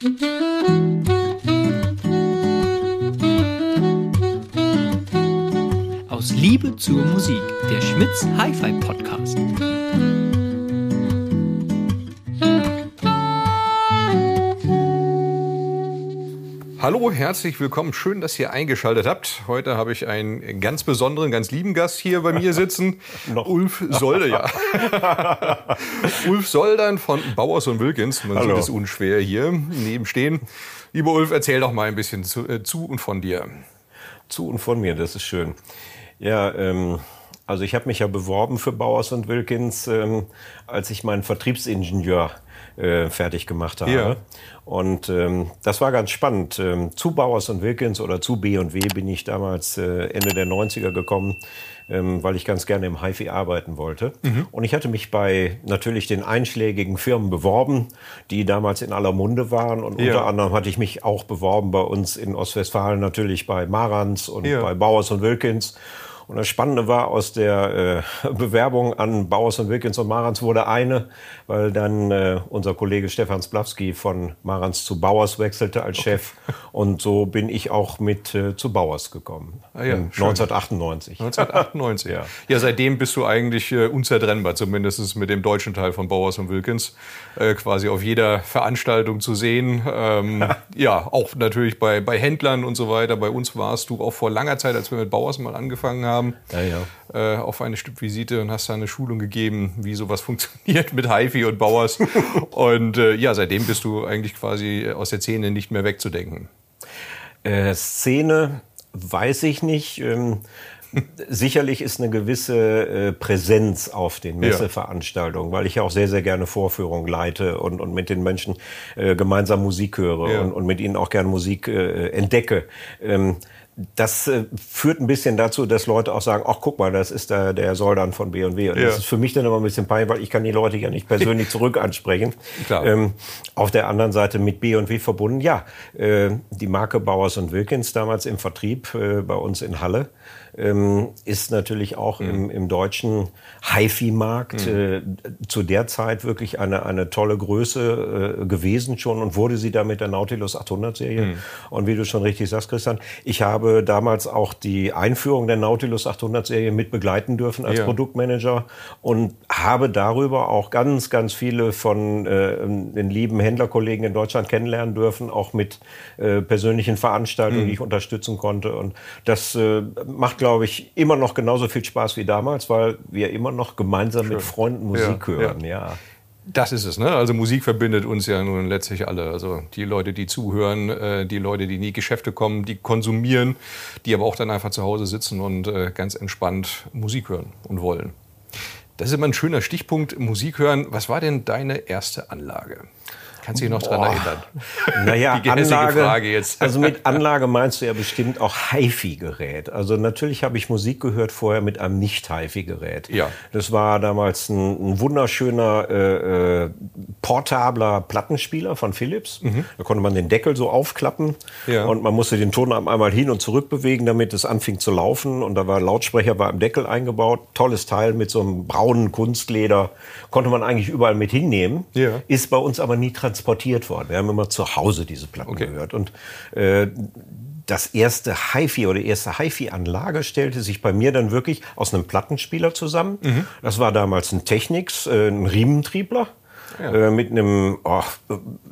Aus Liebe zur Musik, der Schmitz Hi-Fi Podcast. Hallo, herzlich willkommen. Schön, dass ihr eingeschaltet habt. Heute habe ich einen ganz besonderen, ganz lieben Gast hier bei mir sitzen. Ulf Solde, ja. Ulf Soldern von Bauers und Wilkins. Man Hallo. sieht es unschwer hier nebenstehen. Lieber Ulf, erzähl doch mal ein bisschen zu, äh, zu und von dir. Zu und von mir, das ist schön. Ja, ähm, also ich habe mich ja beworben für Bauers und Wilkins, ähm, als ich meinen Vertriebsingenieur äh, fertig gemacht habe. Ja. Und ähm, das war ganz spannend. Ähm, zu Bauers und Wilkins oder zu B&W bin ich damals äh, Ende der 90er gekommen, ähm, weil ich ganz gerne im HiFi arbeiten wollte. Und ich hatte mich bei natürlich den einschlägigen Firmen beworben, die damals in aller Munde waren. Und Ja. unter anderem hatte ich mich auch beworben bei uns in Ostwestfalen natürlich bei Marantz und Ja. bei Bauers und Wilkins. Und das Spannende war, aus der äh, Bewerbung an Bauers und Wilkins und Marantz wurde eine, weil dann äh, unser Kollege Stefan Splawski von Marantz zu Bauers wechselte als Chef. Und so bin ich auch mit äh, zu Bauers gekommen. Ah ja, In schön. 1998. 1998. Ja. ja, seitdem bist du eigentlich äh, unzertrennbar, zumindest mit dem deutschen Teil von Bauers und Wilkins. Äh, quasi auf jeder Veranstaltung zu sehen. Ähm, ja, auch natürlich bei, bei Händlern und so weiter. Bei uns warst du auch vor langer Zeit, als wir mit Bauers mal angefangen haben, Ja, ja. äh, auf eine Stippvisite und hast da eine Schulung gegeben, wie sowas funktioniert mit HiFi und Bauers. und äh, ja, seitdem bist du eigentlich quasi aus der Szene nicht mehr wegzudenken. Äh, Szene weiß ich nicht. Ähm, sicherlich ist eine gewisse äh, Präsenz auf den Messeveranstaltungen, weil ich ja auch sehr, sehr gerne Vorführungen leite und, und mit den Menschen äh, gemeinsam Musik höre Ja. und, und mit ihnen auch gerne Musik äh, entdecke. Ähm, das äh, führt ein bisschen dazu, dass Leute auch sagen, ach guck mal, das ist der, der Soldan von B&W. Und Ja. das ist für mich dann immer ein bisschen peinlich, weil ich kann die Leute ja nicht persönlich zurück ansprechen. Klar. Ähm, auf der anderen Seite mit B&W verbunden, ja, äh, die Marke Bauers und Wilkins damals im Vertrieb äh, bei uns in Halle ähm, ist natürlich auch im, im deutschen HiFi-Markt äh, zu der Zeit wirklich eine, eine tolle Größe äh, gewesen schon und wurde sie da mit der Nautilus 800-Serie. Und wie du schon richtig sagst, Christian, ich habe damals auch die Einführung der Nautilus 800-Serie mit begleiten dürfen als Ja. Produktmanager und habe darüber auch ganz, ganz viele von äh, den lieben Händlerkollegen in Deutschland kennenlernen dürfen, auch mit äh, persönlichen Veranstaltungen, die ich unterstützen konnte. Und das äh, macht, glaube ich, immer noch genauso viel Spaß wie damals, weil wir immer noch gemeinsam mit Freunden Musik Ja, hören. Ja. Das ist es, ne? Also Musik verbindet uns ja nun letztlich alle. Also die Leute, die zuhören, äh, die Leute, die in die Geschäfte kommen, die konsumieren, die aber auch dann einfach zu Hause sitzen und äh, ganz entspannt Musik hören und wollen. Das ist immer ein schöner Stichpunkt, Musik hören. Was war denn deine erste Anlage? Kannst du dich noch dran Boah. erinnern? Naja, Die Anlage, Frage jetzt. Also mit Anlage meinst du ja bestimmt auch HiFi-Gerät. Also natürlich habe ich Musik gehört vorher mit einem nicht-HiFi-Gerät. Ja. Das war damals ein, ein wunderschöner äh, äh, portabler Plattenspieler von Philips. Da konnte man den Deckel so aufklappen Mhm. Ja. und man musste den Tonarm einmal hin und zurück bewegen, damit es anfing zu laufen. Und da war ein Lautsprecher war im Deckel eingebaut. Tolles Teil mit so einem braunen Kunstleder. Konnte man eigentlich überall mit hinnehmen. Ja. Ist bei uns aber nie transportiert worden. Wir haben immer zu Hause diese Platten Okay. gehört. Und äh, das erste HiFi oder die erste HiFi-Anlage stellte sich bei mir dann wirklich aus einem Plattenspieler zusammen. Mhm. Das war damals ein Technics, äh, ein Riementriebler. Äh, mit einem oh,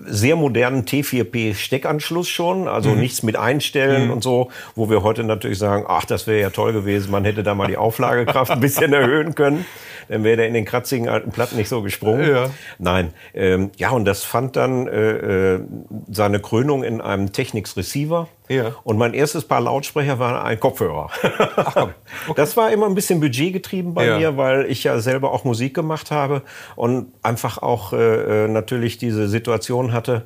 sehr modernen T4P-Steckanschluss schon, also Mhm. nichts mit Einstellen und so, wo wir heute natürlich sagen, ach, das wäre ja toll gewesen, man hätte da mal die Auflagekraft ein bisschen erhöhen können, dann wäre der in den kratzigen alten Platten nicht so gesprungen. Ja. Nein, ähm, ja, und das fand dann äh, äh, seine Krönung in einem Technics Receiver. Ja. Und mein erstes Paar Lautsprecher war ein Kopfhörer. Das war immer ein bisschen budgetgetrieben bei Ja. mir, weil ich ja selber auch Musik gemacht habe und einfach auch äh, äh, natürlich diese Situation hatte,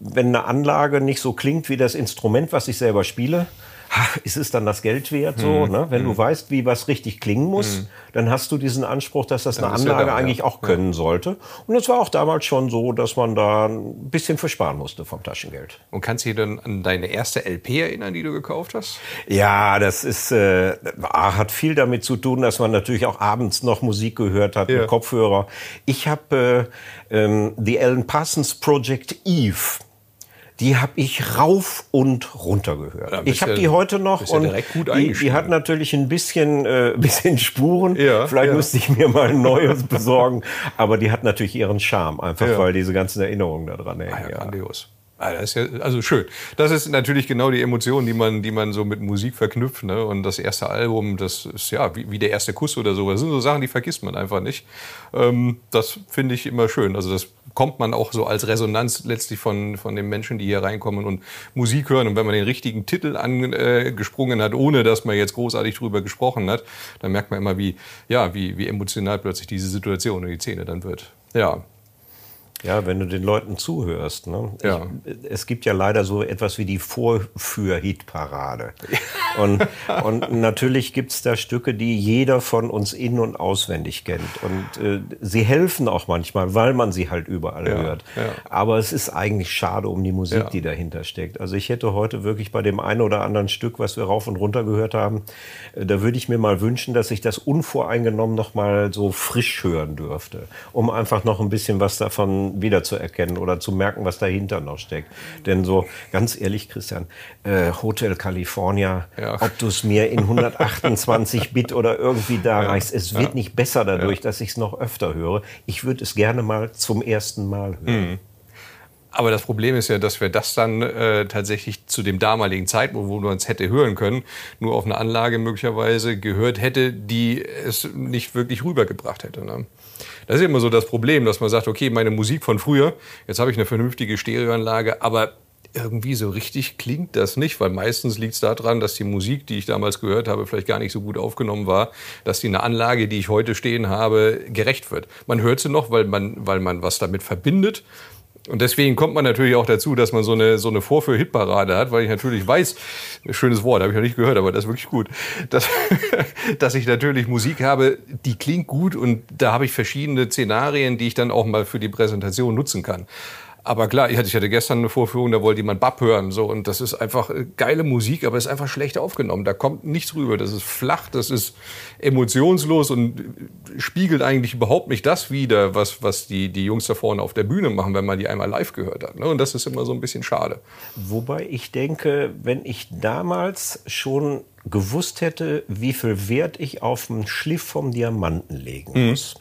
wenn eine Anlage nicht so klingt wie das Instrument, was ich selber spiele, ist es dann das Geld wert so? Hm. Ne? Wenn du weißt, wie was richtig klingen muss, dann hast du diesen Anspruch, dass das eine ist ja Anlage da, ja. eigentlich auch können sollte. Und es war auch damals schon so, dass man da ein bisschen versparen musste vom Taschengeld. Und kannst du dich dann an deine erste LP erinnern, die du gekauft hast? Ja, das ist äh, hat viel damit zu tun, dass man natürlich auch abends noch Musik gehört hat Ja. mit Kopfhörer. Ich habe äh, ähm, The Alan Parsons Project Eve die habe ich rauf und runter gehört. Ja, ich habe die heute noch und die, die hat natürlich ein bisschen, äh, bisschen Spuren. Ja, Vielleicht ja. müsste ich mir mal ein neues besorgen. Aber die hat natürlich ihren Charme, einfach weil diese ganzen Erinnerungen da dran hängen. Ah, ja, ja. grandios. Ah, das ist ja, also schön. Das ist natürlich genau die Emotion, die man, die man so mit Musik verknüpft. Ne? Und das erste Album, das ist ja wie, wie der erste Kuss oder so. Das sind so Sachen, die vergisst man einfach nicht. Ähm, das finde ich immer schön. Also das kommt man auch so als Resonanz letztlich von, von den Menschen, die hier reinkommen und Musik hören. Und wenn man den richtigen Titel angesprungen hat, ohne dass man jetzt großartig drüber gesprochen hat, dann merkt man immer, wie, ja, wie, wie emotional plötzlich diese Situation und die Szene dann wird. Ja, Ja, wenn du den Leuten zuhörst. Ne? Ja. Ich, es gibt ja leider so etwas wie die Vorführ-Hitparade. Und, und natürlich gibt's da Stücke, die jeder von uns in- und auswendig kennt. Und äh, sie helfen auch manchmal, weil man sie halt überall Ja, hört. ja. Aber es ist eigentlich schade um die Musik, die dahinter steckt. Also ich hätte heute wirklich bei dem einen oder anderen Stück, was wir rauf und runter gehört haben, äh, da würde ich mir mal wünschen, dass ich das unvoreingenommen noch mal so frisch hören dürfte, um einfach noch ein bisschen was davon wiederzuerkennen oder zu merken, was dahinter noch steckt. Denn so ganz ehrlich, Christian, äh, Hotel California, Ja. ob du es mir in 128 Bit oder irgendwie da reichst, es wird nicht besser dadurch, dass ich es noch öfter höre. Ich würde es gerne mal zum ersten Mal hören. Aber das Problem ist ja, dass wir das dann äh, tatsächlich zu dem damaligen Zeitpunkt, wo man es hätte hören können, nur auf eine Anlage möglicherweise gehört hätte, die es nicht wirklich rübergebracht hätte. Ne? Das ist immer so das Problem, dass man sagt, okay, meine Musik von früher, jetzt habe ich eine vernünftige Stereoanlage, aber irgendwie so richtig klingt das nicht, weil meistens liegt es daran, dass die Musik, die ich damals gehört habe, vielleicht gar nicht so gut aufgenommen war, dass die eine Anlage, die ich heute stehen habe, gerecht wird. Man hört sie noch, weil man, weil man was damit verbindet. Und deswegen kommt man natürlich auch dazu, dass man so eine, so eine Vorführ-Hitparade hat, weil ich natürlich weiß, schönes Wort, habe ich noch nicht gehört, aber das ist wirklich gut, dass, dass ich natürlich Musik habe, die klingt gut und da habe ich verschiedene Szenarien, die ich dann auch mal für die Präsentation nutzen kann. Aber klar, ich hatte, gestern eine Vorführung, da wollte jemand Bab hören, so, und das ist einfach äh, geile Musik, aber es ist einfach schlecht aufgenommen. Da kommt nichts rüber. Das ist flach, das ist emotionslos und äh, spiegelt eigentlich überhaupt nicht das wider, was, was die, die Jungs da vorne auf der Bühne machen, wenn man die einmal live gehört hat. Ne? Und das ist immer so ein bisschen schade. Wobei ich denke, wenn ich damals schon gewusst hätte, wie viel Wert ich auf einen Schliff vom Diamanten legen muss.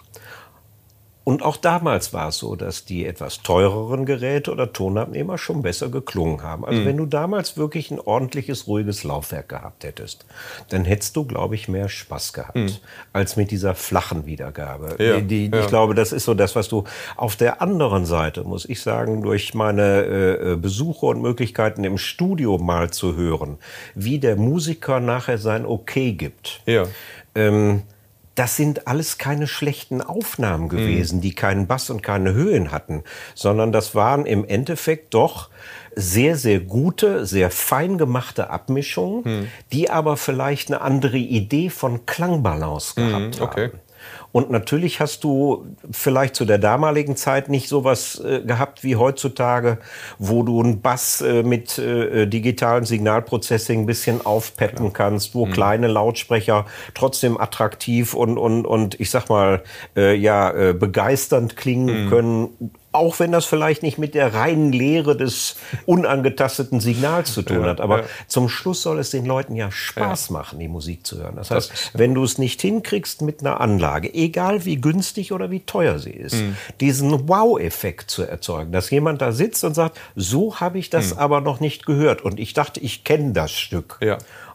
Und auch damals war es so, dass die etwas teureren Geräte oder Tonabnehmer schon besser geklungen haben. Also wenn du damals wirklich ein ordentliches, ruhiges Laufwerk gehabt hättest, dann hättest du, glaube ich, mehr Spaß gehabt, als mit dieser flachen Wiedergabe. Ja, Die, die, ja. Ich glaube, das ist so das, was du auf der anderen Seite, muss ich sagen, durch meine äh, äh, Besuche und Möglichkeiten im Studio mal zu hören, wie der Musiker nachher sein Okay gibt. Ja. Ähm, das sind alles keine schlechten Aufnahmen gewesen, die keinen Bass und keine Höhen hatten, sondern das waren im Endeffekt doch sehr, sehr gute, sehr fein gemachte Abmischungen, die aber vielleicht eine andere Idee von Klangbalance gehabt okay. haben. Und natürlich hast du vielleicht zu der damaligen Zeit nicht sowas äh, gehabt wie heutzutage, wo du einen Bass äh, mit äh, digitalen Signalprocessing ein bisschen aufpeppen kannst, wo kleine Lautsprecher trotzdem attraktiv und, und, und ich sag mal, äh, ja, äh, begeisternd klingen können. Auch wenn das vielleicht nicht mit der reinen Lehre des unangetasteten Signals zu tun hat. Aber ja. zum Schluss soll es den Leuten ja Spaß machen, die Musik zu hören. Das heißt, wenn du es nicht hinkriegst mit einer Anlage, egal wie günstig oder wie teuer sie ist, Hm. diesen Wow-Effekt zu erzeugen, dass jemand da sitzt und sagt, so habe ich das aber noch nicht gehört und ich dachte, ich kenne das Stück.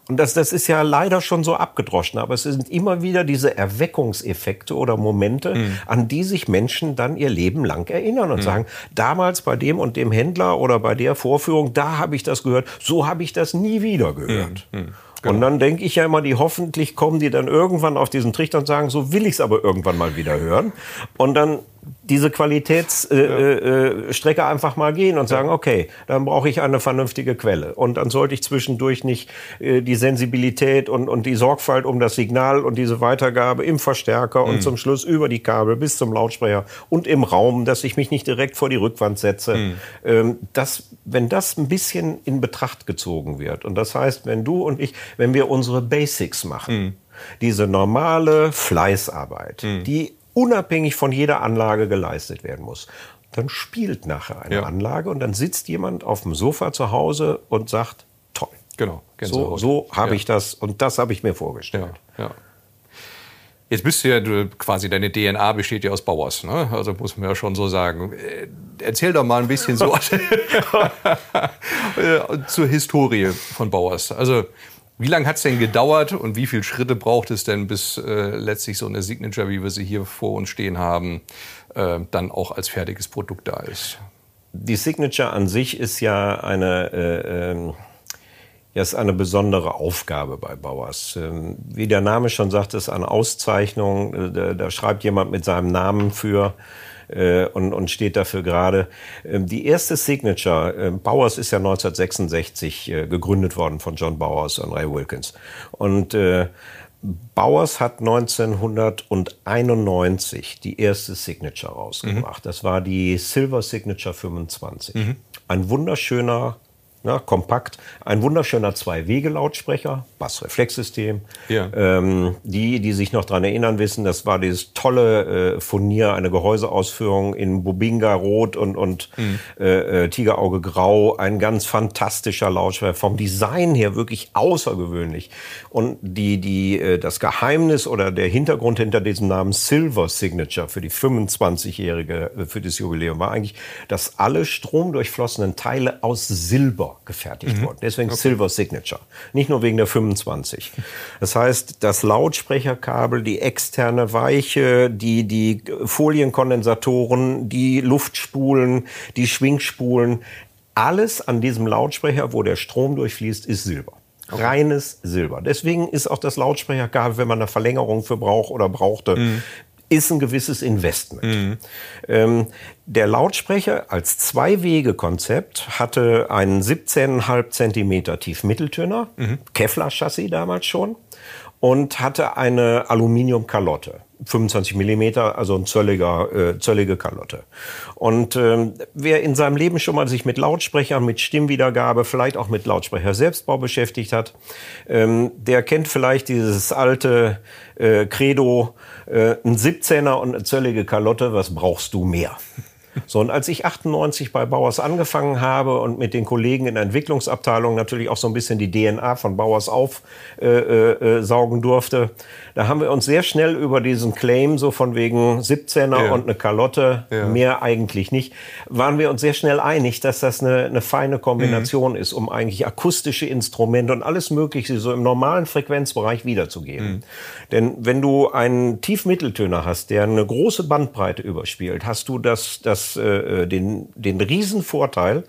Und das, das ist ja leider schon so abgedroschen, aber es sind immer wieder diese Erweckungseffekte oder Momente, Hm. an die sich Menschen dann ihr Leben lang erinnern und sagen, damals bei dem und dem Händler oder bei der Vorführung, da habe ich das gehört, so habe ich das nie wieder gehört. Hm. Und dann denke ich ja immer, die hoffentlich kommen die dann irgendwann auf diesen Trichter und sagen, so will ich es aber irgendwann mal wieder hören. Und dann diese Qualitätsstrecke äh, äh, Strecke einfach mal gehen und sagen, okay, dann brauche ich eine vernünftige Quelle. Und dann sollte ich zwischendurch nicht äh, die Sensibilität und, und die Sorgfalt um das Signal und diese Weitergabe im Verstärker und zum Schluss über die Kabel bis zum Lautsprecher und im Raum, dass ich mich nicht direkt vor die Rückwand setze. Ähm, das, wenn das ein bisschen in Betracht gezogen wird, und das heißt, wenn du und ich, wenn wir unsere Basics machen, diese normale Fleißarbeit, die unabhängig von jeder Anlage geleistet werden muss, dann spielt nachher eine ja. Anlage und dann sitzt jemand auf dem Sofa zu Hause und sagt, toll. Genau. So, so habe ja. ich das und das habe ich mir vorgestellt. Ja, ja. Jetzt bist du ja du, quasi, deine DNA besteht ja aus Bauers, ne? Also muss man ja schon so sagen. Äh, erzähl doch mal ein bisschen so zur Historie von Bauers. Also, wie lange hat es denn gedauert und wie viele Schritte braucht es denn, bis äh, letztlich so eine Signature, wie wir sie hier vor uns stehen haben, äh, dann auch als fertiges Produkt da ist? Die Signature an sich ist ja eine. Äh, ähm ja, ist eine besondere Aufgabe bei Bauers. Ähm, wie der Name schon sagt, ist eine Auszeichnung. Äh, da, da schreibt jemand mit seinem Namen für äh, und, und steht dafür gerade. Ähm, die erste Signature, äh, Bowers ist ja 1966 äh, gegründet worden von John Bowers und Ray Wilkins. Und äh, Bowers hat 1991 die erste Signature rausgebracht. Mhm. Das war die Silver Signature 25. Mhm. Ein wunderschöner ja, kompakt. Ein wunderschöner Zwei-Wege-Lautsprecher, Bassreflexsystem. Ja. Ähm, die, die sich noch dran erinnern, wissen, das war dieses tolle äh, Furnier, eine Gehäuseausführung in Bobinga Rot und, und mhm. äh, äh, Tigerauge Grau. Ein ganz fantastischer Lautsprecher. Vom Design her wirklich außergewöhnlich. Und die, die, äh, das Geheimnis oder der Hintergrund hinter diesem Namen Silver Signature für die 25-jährige, äh, für das Jubiläum war eigentlich, dass alle stromdurchflossenen Teile aus Silber gefertigt mhm. worden. Deswegen okay. Silver Signature. Nicht nur wegen der 25. Das heißt, das Lautsprecherkabel, die externe Weiche, die, die Folienkondensatoren, die Luftspulen, die Schwingspulen, alles an diesem Lautsprecher, wo der Strom durchfließt, ist Silber. Okay. Reines Silber. Deswegen ist auch das Lautsprecherkabel, wenn man eine Verlängerung für braucht oder brauchte, mhm ist ein gewisses Investment. Mhm. Ähm, der Lautsprecher als Zwei-Wege-Konzept hatte einen 17,5 Zentimeter Tiefmitteltöner, mhm. Kevlar-Chassis damals schon, und hatte eine Aluminium-Kalotte. 25 Millimeter, also ein zölliger, äh, zöllige Kalotte. Und ähm, wer in seinem Leben schon mal sich mit Lautsprechern, mit Stimmwiedergabe, vielleicht auch mit Lautsprecher Selbstbau beschäftigt hat, ähm, der kennt vielleicht dieses alte äh, Credo, äh, ein 17er und eine zöllige Kalotte, was brauchst du mehr? So, und als ich 98 bei Bauers angefangen habe und mit den Kollegen in der Entwicklungsabteilung natürlich auch so ein bisschen die DNA von Bauers aufsaugen äh, äh, äh durfte, da haben wir uns sehr schnell über diesen Claim, so von wegen 17er ja. und eine Kalotte, ja. mehr eigentlich nicht, waren wir uns sehr schnell einig, dass das eine, eine feine Kombination mhm. ist, um eigentlich akustische Instrumente und alles Mögliche so im normalen Frequenzbereich wiederzugeben. Mhm. Denn wenn du einen Tiefmitteltöner hast, der eine große Bandbreite überspielt, hast du das, das, äh, äh den, den Riesenvorteil,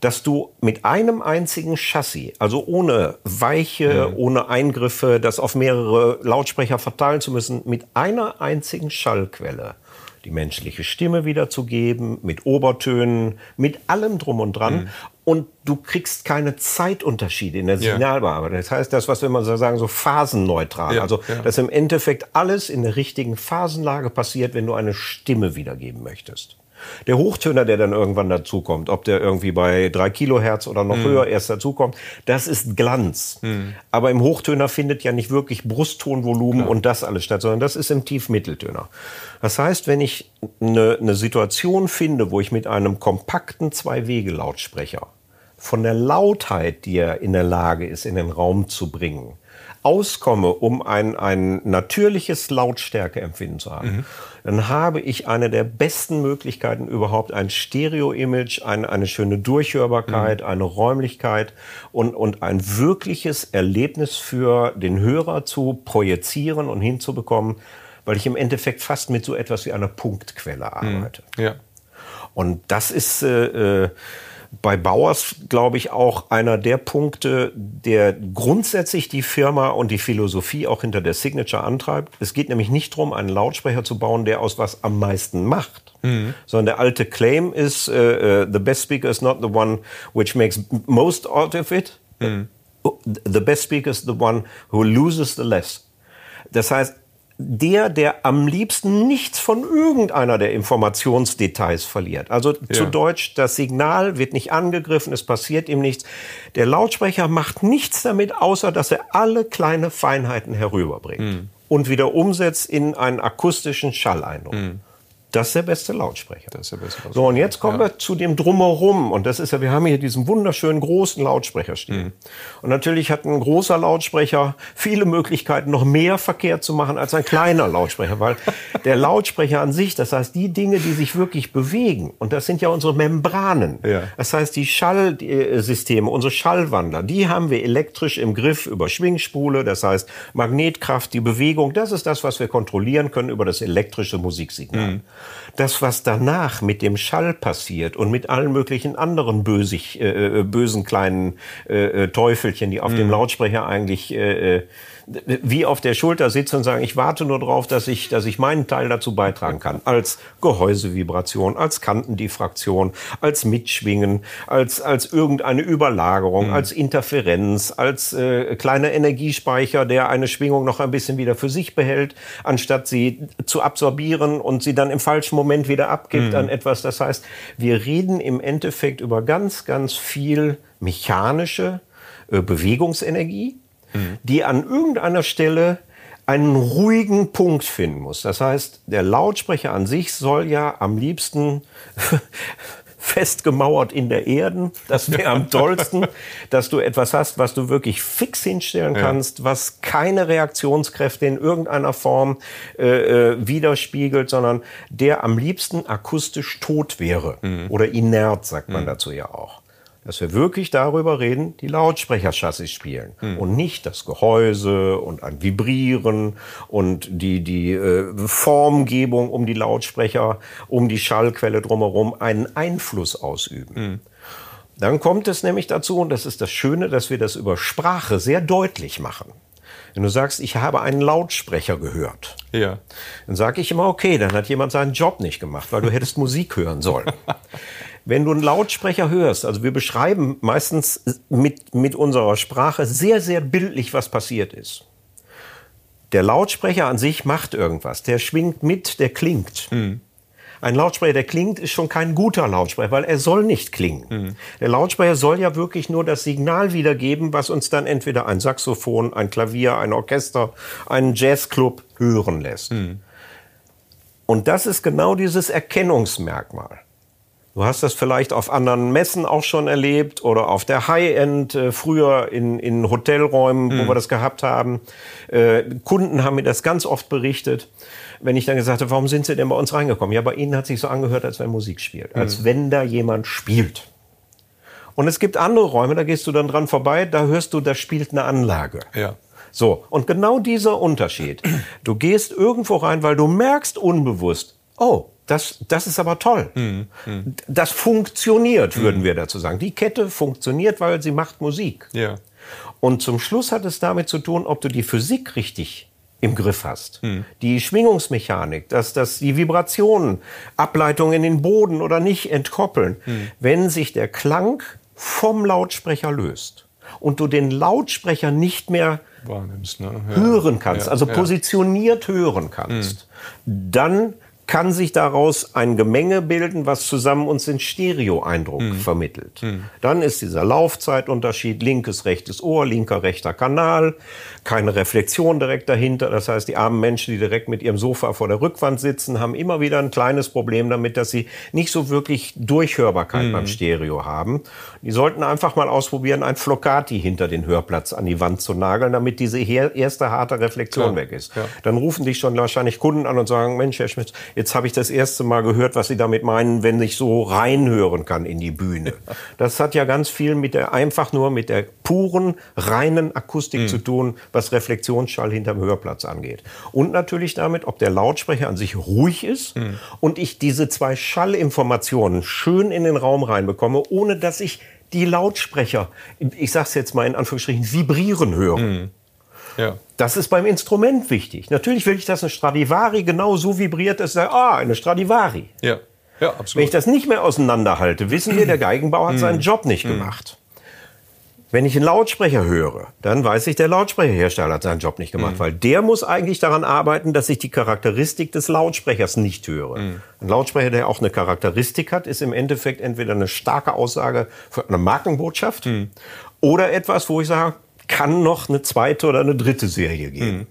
dass du mit einem einzigen Chassis, also ohne Weiche, mhm. ohne Eingriffe, das auf mehrere Lautsprecher verteilen zu müssen, mit einer einzigen Schallquelle die menschliche Stimme wiederzugeben, mit Obertönen, mit allem drum und dran. Mhm. Und du kriegst keine Zeitunterschiede in der Signalbearbeitung. Das heißt, das, was wir immer so sagen, so phasenneutral. Ja, also, ja. dass im Endeffekt alles in der richtigen Phasenlage passiert, wenn du eine Stimme wiedergeben möchtest. Der Hochtöner, der dann irgendwann dazukommt, ob der irgendwie bei drei Kilohertz oder noch mhm. höher erst dazukommt, das ist Glanz. Mhm. Aber im Hochtöner findet ja nicht wirklich Brusttonvolumen Klar. und das alles statt, sondern das ist im Tiefmitteltöner. Das heißt, wenn ich eine, eine Situation finde, wo ich mit einem kompakten Zwei-Wege-Lautsprecher von der Lautheit, die er in der Lage ist, in den Raum zu bringen, auskomme, um ein, ein natürliches Lautstärkeempfinden zu haben, mhm. dann habe ich eine der besten Möglichkeiten überhaupt, ein Stereo-Image, eine, eine schöne Durchhörbarkeit, mhm. eine Räumlichkeit und, und ein wirkliches Erlebnis für den Hörer zu projizieren und hinzubekommen, weil ich im Endeffekt fast mit so etwas wie einer Punktquelle mhm. arbeite. Mhm. Ja. Und das ist äh, äh bei Bauers, glaube ich, auch einer der Punkte, der grundsätzlich die Firma und die Philosophie auch hinter der Signature antreibt. Es geht nämlich nicht darum, einen Lautsprecher zu bauen, der aus was am meisten macht, mhm. sondern der alte Claim ist, uh, the best speaker is not the one which makes most out of it. Mhm. The best speaker is the one who loses the less. Das heißt, der, der am liebsten nichts von irgendeiner der Informationsdetails verliert. Also ja. zu Deutsch, das Signal wird nicht angegriffen, es passiert ihm nichts. Der Lautsprecher macht nichts damit, außer dass er alle kleine Feinheiten herüberbringt mhm. und wieder umsetzt in einen akustischen Schalleindruck. Mhm. Das ist der beste Lautsprecher. Das ist der beste Lautsprecher. So, und jetzt kommen Ja. wir zu dem Drumherum. Und das ist ja, wir haben hier diesen wunderschönen großen Lautsprecher Mhm. stehen. Und natürlich hat ein großer Lautsprecher viele Möglichkeiten, noch mehr Verkehr zu machen als ein kleiner Lautsprecher. Weil der Lautsprecher an sich, das heißt, die Dinge, die sich wirklich bewegen, und das sind ja unsere Membranen. Ja. Das heißt, die Schallsysteme, unsere Schallwandler, die haben wir elektrisch im Griff über Schwingspule. Das heißt, Magnetkraft, die Bewegung, das ist das, was wir kontrollieren können über das elektrische Musiksignal. Das, was danach mit dem Schall passiert und mit allen möglichen anderen bösig, äh, äh, bösen kleinen äh, äh, Teufelchen, die auf dem Lautsprecher eigentlich äh, äh, wie auf der Schulter sitzen und sagen, ich warte nur darauf, dass ich, dass ich meinen Teil dazu beitragen kann. Als Gehäusevibration, als Kantendiffraktion, als Mitschwingen, als, als irgendeine Überlagerung, als Interferenz, als äh, kleiner Energiespeicher, der eine Schwingung noch ein bisschen wieder für sich behält, anstatt sie zu absorbieren und sie dann im falschen Moment wieder abgibt an etwas. Das heißt, wir reden im Endeffekt über ganz, ganz viel mechanische äh, Bewegungsenergie, die an irgendeiner Stelle einen ruhigen Punkt finden muss. Das heißt, der Lautsprecher an sich soll ja am liebsten festgemauert in der Erde. Das wäre am tollsten, dass du etwas hast, was du wirklich fix hinstellen kannst, was keine Reaktionskräfte in irgendeiner Form äh, äh, widerspiegelt, sondern der am liebsten akustisch tot wäre oder inert, sagt man dazu ja auch dass wir wirklich darüber reden, die Lautsprecherchassis spielen und nicht das Gehäuse und ein Vibrieren und die, die äh, Formgebung um die Lautsprecher, um die Schallquelle drumherum einen Einfluss ausüben. Dann kommt es nämlich dazu, und das ist das Schöne, dass wir das über Sprache sehr deutlich machen. Wenn du sagst, ich habe einen Lautsprecher gehört, Ja. dann sage ich immer, okay, dann hat jemand seinen Job nicht gemacht, weil du hättest Musik hören sollen. Wenn du einen Lautsprecher hörst, also wir beschreiben meistens mit, mit unserer Sprache sehr, sehr bildlich, was passiert ist. Der Lautsprecher an sich macht irgendwas. Der schwingt mit, der klingt. Ein Lautsprecher, der klingt, ist schon kein guter Lautsprecher, weil er soll nicht klingen. Der Lautsprecher soll ja wirklich nur das Signal wiedergeben, was uns dann entweder ein Saxophon, ein Klavier, ein Orchester, einen Jazzclub hören lässt. Und das ist genau dieses Erkennungsmerkmal. Du hast das vielleicht auf anderen Messen auch schon erlebt oder auf der High-End, äh, früher in, in Hotelräumen, wo wir das gehabt haben. Äh, Kunden haben mir das ganz oft berichtet, wenn ich dann gesagt habe, warum sind sie denn bei uns reingekommen? Ja, bei ihnen hat sich so angehört, als wenn Musik spielt, als wenn da jemand spielt. Und es gibt andere Räume, da gehst du dann dran vorbei, da hörst du, da spielt eine Anlage. Ja. So, und genau dieser Unterschied. Du gehst irgendwo rein, weil du merkst unbewusst, oh, das, das ist aber toll. Das funktioniert, würden wir dazu sagen. Die Kette funktioniert, weil sie macht Musik. Ja. Und zum Schluss hat es damit zu tun, ob du die Physik richtig im Griff hast. Die Schwingungsmechanik, dass, dass die Vibrationen, Ableitungen in den Boden oder nicht entkoppeln. Wenn sich der Klang vom Lautsprecher löst und du den Lautsprecher nicht mehr ne? Ja. hören kannst, Ja, also positioniert hören kannst, dann kann sich daraus ein Gemenge bilden, was zusammen uns den Stereoeindruck Mhm. vermittelt. Dann ist dieser Laufzeitunterschied linkes, rechtes Ohr, linker, rechter Kanal, keine Reflexion direkt dahinter. Das heißt, die armen Menschen, die direkt mit ihrem Sofa vor der Rückwand sitzen, haben immer wieder ein kleines Problem damit, dass sie nicht so wirklich Durchhörbarkeit Mhm. beim Stereo haben. Die sollten einfach mal ausprobieren, ein Flocati hinter den Hörplatz an die Wand zu nageln, damit diese erste harte Reflexion Klar, weg ist. ja. Dann rufen dich schon wahrscheinlich Kunden an und sagen, Mensch, Herr Schmidt, jetzt habe ich das erste Mal gehört, was Sie damit meinen, wenn ich so reinhören kann in die Bühne. Das hat ja ganz viel mit der, einfach nur mit der puren, reinen Akustik Mhm. zu tun, was Reflexionsschall hinterm Hörplatz angeht. Und natürlich damit, ob der Lautsprecher an sich ruhig ist Mhm. und ich diese zwei Schallinformationen schön in den Raum reinbekomme, ohne dass ich die Lautsprecher, ich sag's jetzt mal in Anführungsstrichen, vibrieren höre. Mhm. Ja. Das ist beim Instrument wichtig. Natürlich will ich, dass ein Stradivari genau so vibriert, dass ich sage, ah, eine Stradivari. Ja. Ja, Wenn absolut. ich das nicht mehr auseinanderhalte, wissen wir, der Geigenbauer hat seinen Job nicht gemacht. Wenn ich einen Lautsprecher höre, dann weiß ich, der Lautsprecherhersteller hat seinen Job nicht gemacht, weil der muss eigentlich daran arbeiten, dass ich die Charakteristik des Lautsprechers nicht höre. Ein Lautsprecher, der auch eine Charakteristik hat, ist im Endeffekt entweder eine starke Aussage für eine Markenbotschaft oder etwas, wo ich sage, kann noch eine zweite oder eine dritte Serie geben.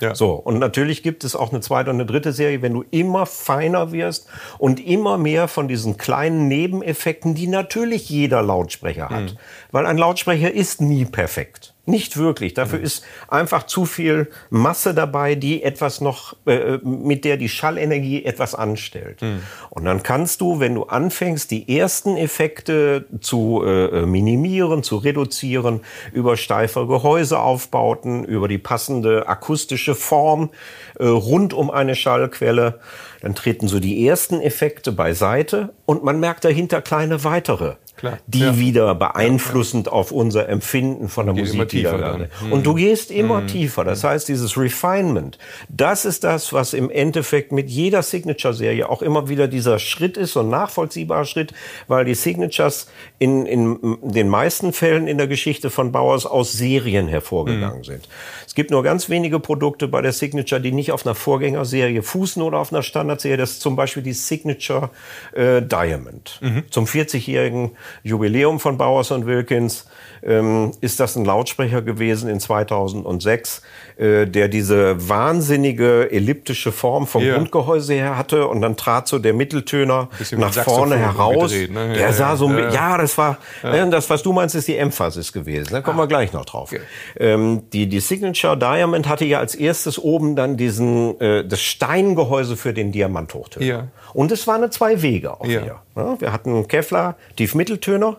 Ja. So, und natürlich gibt es auch eine zweite und eine dritte Serie, wenn du immer feiner wirst und immer mehr von diesen kleinen Nebeneffekten, die natürlich jeder Lautsprecher hat. Mhm. Weil ein Lautsprecher ist nie perfekt. Nicht wirklich. Dafür mhm. ist einfach zu viel Masse dabei, die etwas noch, äh, mit der die Schallenergie etwas anstellt. Mhm. Und dann kannst du, wenn du anfängst, die ersten Effekte zu äh, minimieren, zu reduzieren, über steife Gehäuseaufbauten, über die passende akustische Form äh, rund um eine Schallquelle, dann treten so die ersten Effekte beiseite und man merkt dahinter kleine weitere Klar. die ja. wieder beeinflussend ja, ja. auf unser Empfinden von der Musik tiefer mhm. Und du gehst immer mhm. tiefer. Das heißt, dieses Refinement, das ist das, was im Endeffekt mit jeder Signature-Serie auch immer wieder dieser Schritt ist, so ein nachvollziehbarer Schritt, weil die Signatures in, in den meisten Fällen in der Geschichte von Bauers aus Serien hervorgegangen mhm. sind. Es gibt nur ganz wenige Produkte bei der Signature, die nicht auf einer Vorgängerserie fußen oder auf einer Standardserie. Das ist zum Beispiel die Signature äh, Diamond. Mhm. Zum 40-jährigen Jubiläum von Bowers und Wilkins ähm, ist das ein Lautsprecher gewesen in 2006, äh, der diese wahnsinnige elliptische Form vom ja. Grundgehäuse her hatte und dann trat so der Mitteltöner nach vorne heraus. Gedreht, ne? ja, der sah so, ja, ja das war, ja. Ne, das was du meinst, ist die Emphasis gewesen. Da kommen ah. wir gleich noch drauf. Okay. Ähm, die, die Signature Diamond hatte ja als erstes oben dann diesen, äh, das Steingehäuse für den Diamanthochtöner. Ja. Und es waren zwei Wege auch ja. hier. Ne? Wir hatten Kevlar Tiefmitteltöner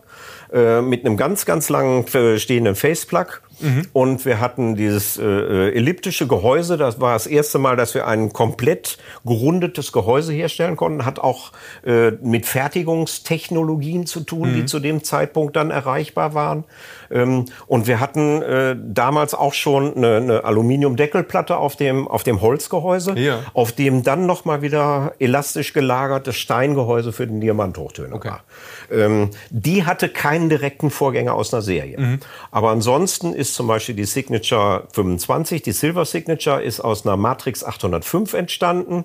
äh, mit einem ganz, ganz langen äh, stehenden Faceplug Mhm. Und wir hatten dieses äh, äh, elliptische Gehäuse. Das war das erste Mal, dass wir ein komplett gerundetes Gehäuse herstellen konnten. Hat auch äh, mit Fertigungstechnologien zu tun, mhm. die zu dem Zeitpunkt dann erreichbar waren. Ähm, und wir hatten äh, damals auch schon eine, eine Aluminiumdeckelplatte auf dem, auf dem Holzgehäuse, ja. auf dem dann nochmal wieder elastisch gelagertes Steingehäuse für den Diamanthochtöner okay. war. Ähm, die hatte keinen direkten Vorgänger aus einer Serie. Mhm. Aber ansonsten ist zum Beispiel die Signature 25, die Silver Signature, ist aus einer Matrix 805 entstanden.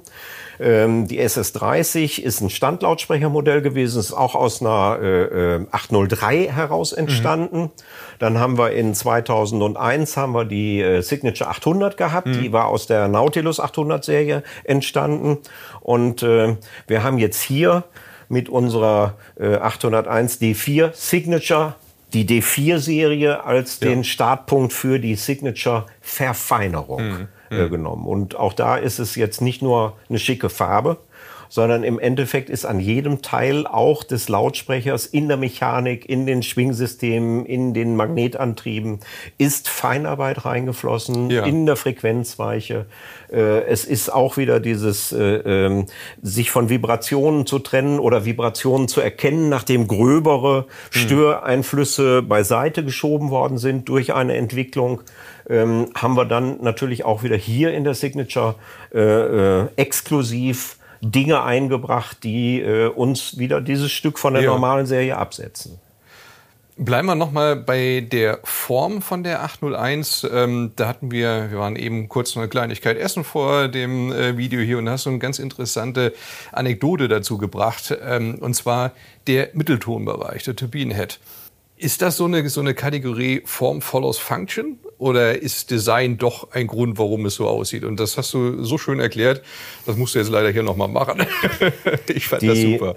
Ähm, die SS30 ist ein Standlautsprechermodell gewesen, ist auch aus einer äh, 803 äh, heraus entstanden. Mhm. Dann haben wir in 2001 haben wir die äh, Signature 800 gehabt, mhm. die war aus der Nautilus 800 Serie entstanden. Und äh, wir haben jetzt hier mit unserer äh, 801 D4 Signature die D4-Serie als ja. den Startpunkt für die Signature-Verfeinerung mhm. äh, genommen. Und auch da ist es jetzt nicht nur eine schicke Farbe, sondern im Endeffekt ist an jedem Teil auch des Lautsprechers in der Mechanik, in den Schwingsystemen, in den Magnetantrieben ist Feinarbeit reingeflossen, ja. in der Frequenzweiche. Äh, es ist auch wieder dieses, äh, ähm, sich von Vibrationen zu trennen oder Vibrationen zu erkennen, nachdem gröbere hm. Störeinflüsse beiseite geschoben worden sind durch eine Entwicklung. Ähm, haben wir dann natürlich auch wieder hier in der Signature äh, äh, exklusiv Dinge eingebracht, die äh, uns wieder dieses Stück von der ja. normalen Serie absetzen. Bleiben wir nochmal bei der Form von der 801. Ähm, da hatten wir, wir waren eben kurz eine Kleinigkeit essen vor dem äh, Video hier und hast so eine ganz interessante Anekdote dazu gebracht. Ähm, und zwar der Mitteltonbereich, der Turbinenhead. Ist das so eine, so eine Kategorie Form follows Function? Oder ist Design doch ein Grund, warum es so aussieht? Und das hast du so schön erklärt. Das musst du jetzt leider hier nochmal machen. ich fand Die das super.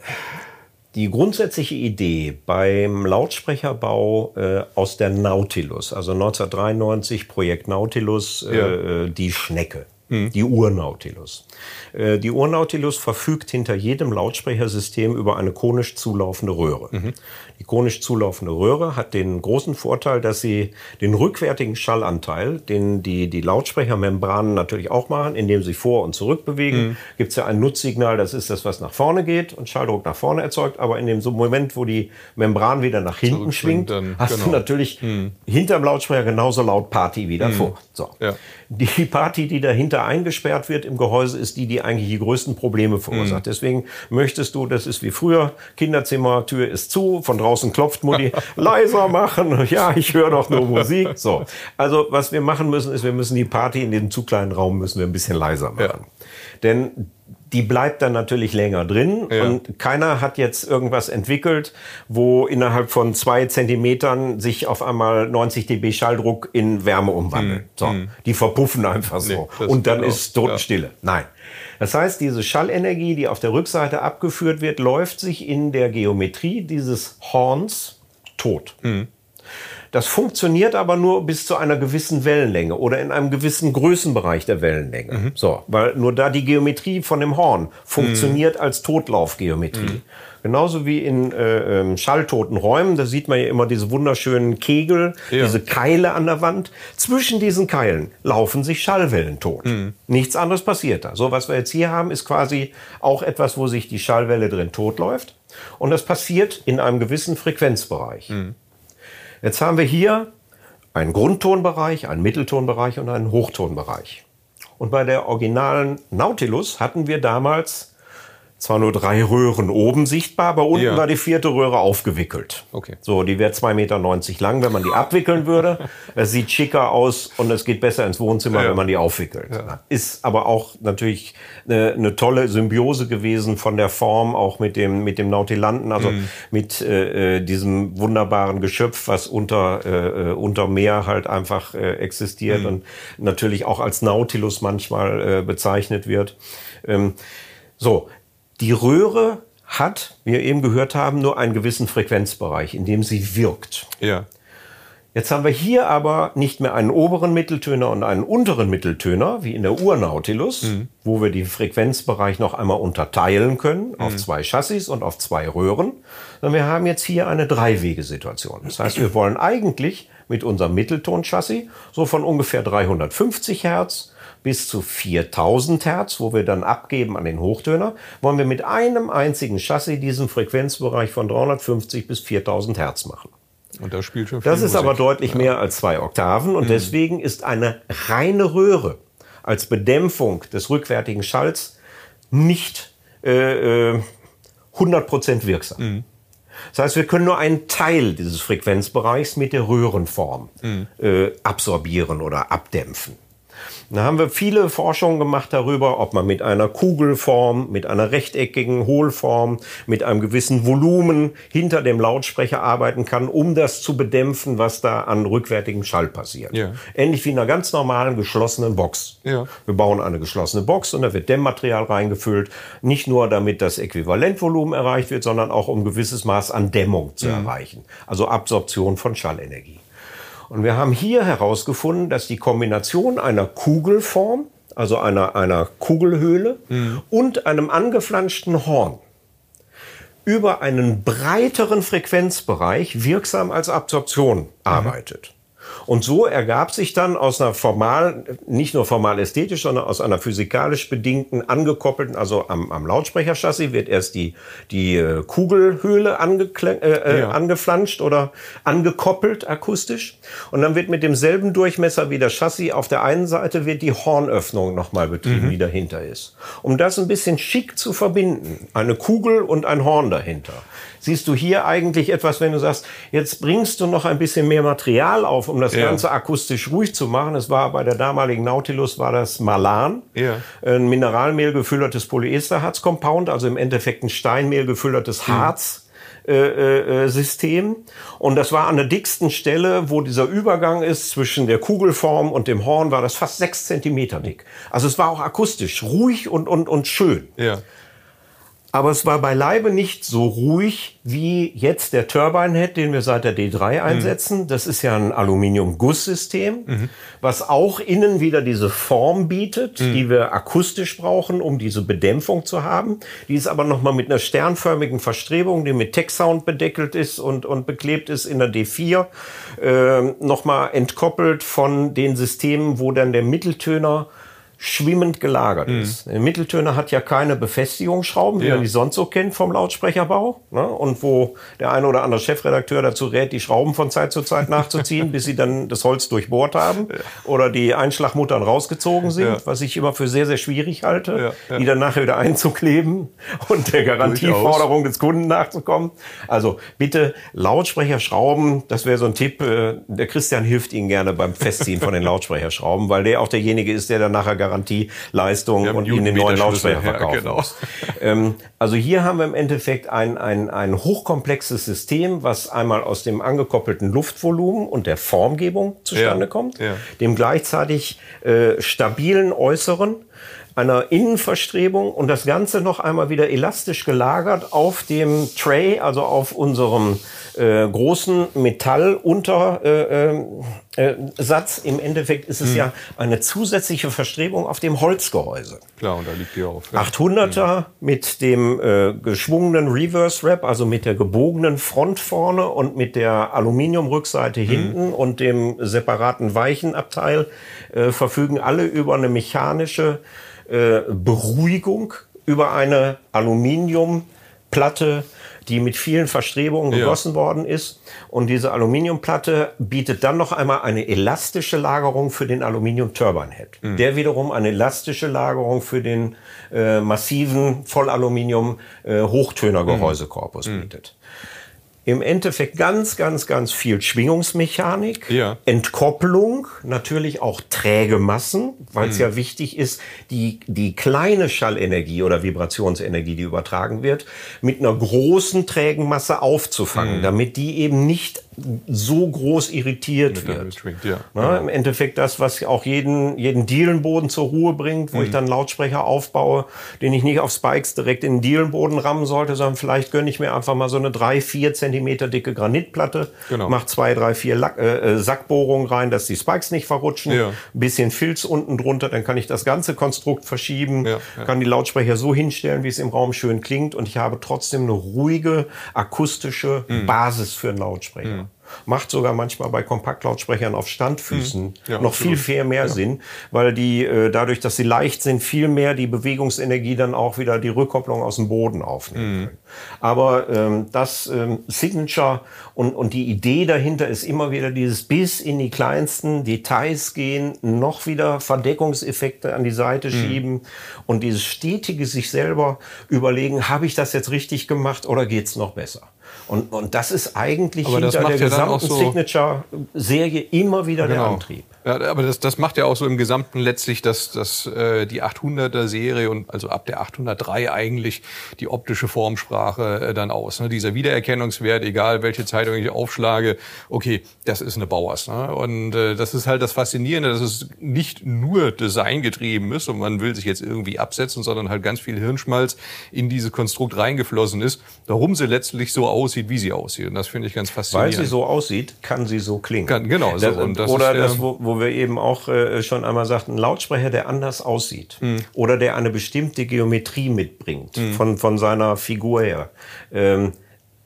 Die grundsätzliche Idee beim Lautsprecherbau äh, aus der Nautilus, also 1993 Projekt Nautilus, äh, ja. äh, die Schnecke, mhm. die Urnautilus. Äh, die Urnautilus verfügt hinter jedem Lautsprechersystem über eine konisch zulaufende Röhre. Mhm. Die konisch zulaufende Röhre hat den großen Vorteil, dass sie den rückwärtigen Schallanteil, den die, die Lautsprechermembranen natürlich auch machen, indem sie vor und zurück bewegen, mhm. gibt es ja ein Nutzsignal, das ist das, was nach vorne geht und Schalldruck nach vorne erzeugt. Aber in dem Moment, wo die Membran wieder nach hinten schwingt, dann, hast genau. du natürlich mhm. hinterm Lautsprecher genauso laut Party wie davor. Mhm. So. Ja. Die Party, die dahinter eingesperrt wird im Gehäuse, ist die, die eigentlich die größten Probleme verursacht. Mhm. Deswegen möchtest du, das ist wie früher, Kinderzimmer, Tür ist zu, von draußen draußen klopft Mutti, leiser machen. Ja, ich höre doch nur Musik. So. Also, was wir machen müssen, ist, wir müssen die Party in dem zu kleinen Raum müssen wir ein bisschen leiser machen. Ja. Denn die bleibt dann natürlich länger drin ja. und keiner hat jetzt irgendwas entwickelt, wo innerhalb von zwei Zentimetern sich auf einmal 90 dB Schalldruck in Wärme umwandelt. Mhm. So, mhm. die verpuffen einfach so nee, und dann ist Totenstille. Ja. Nein. Das heißt, diese Schallenergie, die auf der Rückseite abgeführt wird, läuft sich in der Geometrie dieses Horns tot. Mhm. Das funktioniert aber nur bis zu einer gewissen Wellenlänge oder in einem gewissen Größenbereich der Wellenlänge. Mhm. So, weil nur da die Geometrie von dem Horn funktioniert mhm. als Totlaufgeometrie. Mhm. Genauso wie in äh, ähm, schalltoten Räumen, da sieht man ja immer diese wunderschönen Kegel, ja. diese Keile an der Wand. Zwischen diesen Keilen laufen sich Schallwellen tot. Mhm. Nichts anderes passiert da. So, was wir jetzt hier haben, ist quasi auch etwas, wo sich die Schallwelle drin totläuft. Und das passiert in einem gewissen Frequenzbereich. Mhm. Jetzt haben wir hier einen Grundtonbereich, einen Mitteltonbereich und einen Hochtonbereich. Und bei der originalen Nautilus hatten wir damals zwar nur drei Röhren oben sichtbar, aber unten ja. war die vierte Röhre aufgewickelt. Okay. So, die wäre 2,90 Meter lang, wenn man die abwickeln würde. Es sieht schicker aus und es geht besser ins Wohnzimmer, ja. wenn man die aufwickelt. Ja. Ist aber auch natürlich eine, eine, tolle Symbiose gewesen von der Form, auch mit dem, mit dem Nautilanten, also mhm. mit äh, äh diesem wunderbaren Geschöpf, was unter, äh, äh, unter Meer halt einfach äh, existiert mhm. und natürlich auch als Nautilus manchmal äh, bezeichnet wird. Ähm, so, die Röhre hat, wie wir eben gehört haben, nur einen gewissen Frequenzbereich, in dem sie wirkt. Ja. Jetzt haben wir hier aber nicht mehr einen oberen Mitteltöner und einen unteren Mitteltöner, wie in der Urnautilus, mhm. wo wir den Frequenzbereich noch einmal unterteilen können mhm. auf zwei Chassis und auf zwei Röhren, sondern wir haben jetzt hier eine Dreiwegesituation. Das heißt, wir wollen eigentlich mit unserem Mitteltonchassis so von ungefähr 350 Hertz bis zu 4000 Hertz, wo wir dann abgeben an den Hochtöner, wollen wir mit einem einzigen Chassis diesen Frequenzbereich von 350 bis 4000 Hertz machen. Und das spielt schon viel Das ist Musik. aber deutlich ja. mehr als zwei Oktaven und mhm. deswegen ist eine reine Röhre als Bedämpfung des rückwärtigen Schalls nicht äh, 100% äh, wirksam. Mhm. Das heißt, wir können nur einen Teil dieses Frequenzbereichs mit der Röhrenform mhm. äh, absorbieren oder abdämpfen. Da haben wir viele Forschungen gemacht darüber, ob man mit einer Kugelform, mit einer rechteckigen Hohlform, mit einem gewissen Volumen hinter dem Lautsprecher arbeiten kann, um das zu bedämpfen, was da an rückwärtigem Schall passiert. Ja. Ähnlich wie in einer ganz normalen geschlossenen Box. Ja. Wir bauen eine geschlossene Box und da wird Dämmmaterial reingefüllt. Nicht nur damit das Äquivalentvolumen erreicht wird, sondern auch um ein gewisses Maß an Dämmung zu mhm. erreichen. Also Absorption von Schallenergie. Und wir haben hier herausgefunden, dass die Kombination einer Kugelform, also einer, einer Kugelhöhle mhm. und einem angeflanschten Horn über einen breiteren Frequenzbereich wirksam als Absorption mhm. arbeitet. Und so ergab sich dann aus einer formal, nicht nur formal ästhetisch, sondern aus einer physikalisch bedingten, angekoppelten, also am, am Lautsprecherchassis wird erst die, die äh, Kugelhöhle äh, äh, ja. angeflanscht oder angekoppelt akustisch. Und dann wird mit demselben Durchmesser wie das Chassis auf der einen Seite wird die Hornöffnung nochmal betrieben, mhm. die dahinter ist. Um das ein bisschen schick zu verbinden. Eine Kugel und ein Horn dahinter siehst du hier eigentlich etwas, wenn du sagst, jetzt bringst du noch ein bisschen mehr Material auf, um das ja. Ganze akustisch ruhig zu machen. Es war bei der damaligen Nautilus war das Malan, ja. ein Mineralmehl gefülltes Polyesterharz-Compound, also im Endeffekt ein Steinmehl gefülltes hm. Harz. Äh, äh, System. Und das war an der dicksten Stelle, wo dieser Übergang ist zwischen der Kugelform und dem Horn, war das fast sechs Zentimeter dick. Also es war auch akustisch ruhig und, und, und schön. Ja. Aber es war beileibe nicht so ruhig wie jetzt der Turbine Head, den wir seit der D3 mhm. einsetzen. Mhm. Das ist ja ein Aluminium-Gusssystem, mhm. was auch innen wieder diese Form bietet, mhm. die wir akustisch brauchen, um diese Bedämpfung zu haben. Die ist aber nochmal mit einer sternförmigen Verstrebung, die mit Tech-Sound bedeckelt ist und, und beklebt ist in der D4, äh, nochmal entkoppelt von den Systemen, wo dann der Mitteltöner schwimmend gelagert mhm. ist. Der Mitteltöner hat ja keine Befestigungsschrauben, wie ja. man die sonst so kennt vom Lautsprecherbau. Ne? Und wo der eine oder andere Chefredakteur dazu rät, die Schrauben von Zeit zu Zeit nachzuziehen, bis sie dann das Holz durchbohrt haben ja. oder die Einschlagmuttern rausgezogen sind, ja. was ich immer für sehr, sehr schwierig halte, die dann nachher wieder einzukleben und der Garantieforderung des Kunden nachzukommen. Also bitte Lautsprecherschrauben, das wäre so ein Tipp. Äh, der Christian hilft Ihnen gerne beim Festziehen von den Lautsprecherschrauben, weil der auch derjenige ist, der dann nachher Garantieleistung und ihnen den neuen Lautsprecher verkaufen ja, genau. ähm, also hier haben wir im Endeffekt ein, ein, ein hochkomplexes System, was einmal aus dem angekoppelten Luftvolumen und der Formgebung zustande ja, kommt, dem gleichzeitig äh, stabilen Äußeren, einer Innenverstrebung und das Ganze noch einmal wieder elastisch gelagert auf dem Tray, also auf unserem äh, großen Metalluntersatz. Im Endeffekt ist es hm. ja eine zusätzliche Verstrebung auf dem Holzgehäuse. Klar, und da liegt die auf. Ja. 800er hm. mit dem äh, geschwungenen Reverse Wrap, also mit der gebogenen Front vorne und mit der Aluminiumrückseite hm. hinten und dem separaten Weichenabteil äh, verfügen alle über eine mechanische äh, Beruhigung über eine Aluminiumplatte, die mit vielen Verstrebungen gegossen ja. worden ist. Und diese Aluminiumplatte bietet dann noch einmal eine elastische Lagerung für den Aluminium Turbine Head. Mhm. Der wiederum eine elastische Lagerung für den äh, massiven Vollaluminium äh, Hochtönergehäusekorpus mhm. bietet im Endeffekt ganz, ganz, ganz viel Schwingungsmechanik, ja. Entkopplung, natürlich auch träge Massen, weil es mhm. ja wichtig ist, die, die kleine Schallenergie oder Vibrationsenergie, die übertragen wird, mit einer großen trägen Masse aufzufangen, mhm. damit die eben nicht so groß irritiert wird. ja. Na, Im Endeffekt das, was auch jeden, jeden Dielenboden zur Ruhe bringt, wo mhm. ich dann Lautsprecher aufbaue, den ich nicht auf Spikes direkt in den Dielenboden rammen sollte, sondern vielleicht gönne ich mir einfach mal so eine drei, vier Zentimeter dicke Granitplatte, genau. mach zwei, drei, vier Lack, äh, äh, Sackbohrungen rein, dass die Spikes nicht verrutschen, ja. ein bisschen Filz unten drunter, dann kann ich das ganze Konstrukt verschieben, ja, kann die Lautsprecher so hinstellen, wie es im Raum schön klingt und ich habe trotzdem eine ruhige akustische mhm. Basis für einen Lautsprecher. Mhm macht sogar manchmal bei Kompaktlautsprechern auf Standfüßen mhm. ja, noch absolut. viel, viel mehr ja. Sinn, weil die äh, dadurch, dass sie leicht sind, viel mehr die Bewegungsenergie dann auch wieder die Rückkopplung aus dem Boden aufnehmen mhm. können. Aber ähm, das ähm, Signature und, und die Idee dahinter ist immer wieder dieses bis in die kleinsten Details gehen, noch wieder Verdeckungseffekte an die Seite mhm. schieben und dieses stetige sich selber überlegen, habe ich das jetzt richtig gemacht oder geht's noch besser? Und, und das ist eigentlich Aber hinter der ja gesamten so Signature-Serie immer wieder genau. der Antrieb. Ja, aber das, das macht ja auch so im Gesamten letztlich, dass, dass äh, die 800er Serie und also ab der 803 eigentlich die optische Formsprache äh, dann aus. Ne? Dieser Wiedererkennungswert, egal welche Zeitung ich aufschlage, okay, das ist eine Bauers. Ne? Und äh, das ist halt das Faszinierende, dass es nicht nur designgetrieben ist und man will sich jetzt irgendwie absetzen, sondern halt ganz viel Hirnschmalz in dieses Konstrukt reingeflossen ist, warum sie letztlich so aussieht, wie sie aussieht. Und das finde ich ganz faszinierend. Weil sie so aussieht, kann sie so klingen. Kann, genau. So. Das, und das oder ist, das, wo, wo wir eben auch äh, schon einmal sagten, ein Lautsprecher, der anders aussieht mhm. oder der eine bestimmte Geometrie mitbringt mhm. von, von seiner Figur her. Ähm,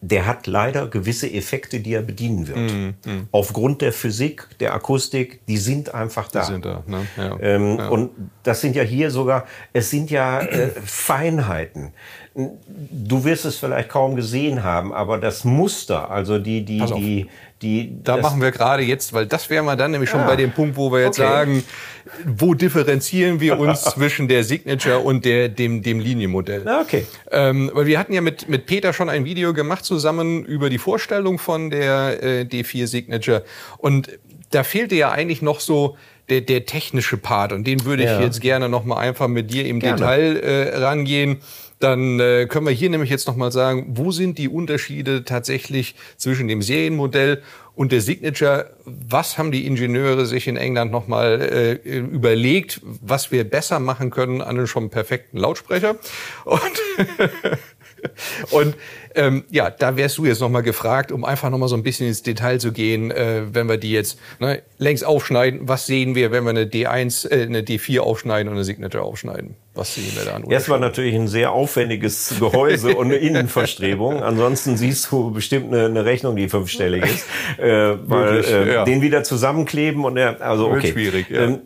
der hat leider gewisse Effekte, die er bedienen wird. Mm, mm. Aufgrund der Physik, der Akustik, die sind einfach da. Die sind da ne? ja, ähm, ja. Und das sind ja hier sogar, es sind ja äh, Feinheiten. Du wirst es vielleicht kaum gesehen haben, aber das Muster, also die, die, die, die. Da machen wir gerade jetzt, weil das wären wir dann nämlich schon ah, bei dem Punkt, wo wir jetzt okay. sagen, wo differenzieren wir uns zwischen der Signature und der, dem, dem Linienmodell? Ah, okay. Ähm, weil wir hatten ja mit, mit Peter schon ein Video gemacht zusammen über die Vorstellung von der äh, D4 Signature. Und da fehlte ja eigentlich noch so der, der technische Part. Und den würde ich ja. jetzt gerne noch mal einfach mit dir im gerne. Detail äh, rangehen dann äh, können wir hier nämlich jetzt nochmal sagen, wo sind die Unterschiede tatsächlich zwischen dem Serienmodell und der Signature? Was haben die Ingenieure sich in England nochmal äh, überlegt, was wir besser machen können an einem schon perfekten Lautsprecher? Und Und ähm, ja, da wärst du jetzt nochmal gefragt, um einfach nochmal so ein bisschen ins Detail zu gehen, äh, wenn wir die jetzt ne, längs aufschneiden. Was sehen wir, wenn wir eine D1, äh, eine D4 aufschneiden und eine Signature aufschneiden? Was sehen wir da an? Erstmal natürlich ein sehr aufwendiges Gehäuse und eine Innenverstrebung. Ansonsten siehst du bestimmt eine, eine Rechnung, die fünfstellig ist. Äh, weil Möglich, äh, ja. den wieder zusammenkleben und der, also okay. Schwierig, ja. Ähm,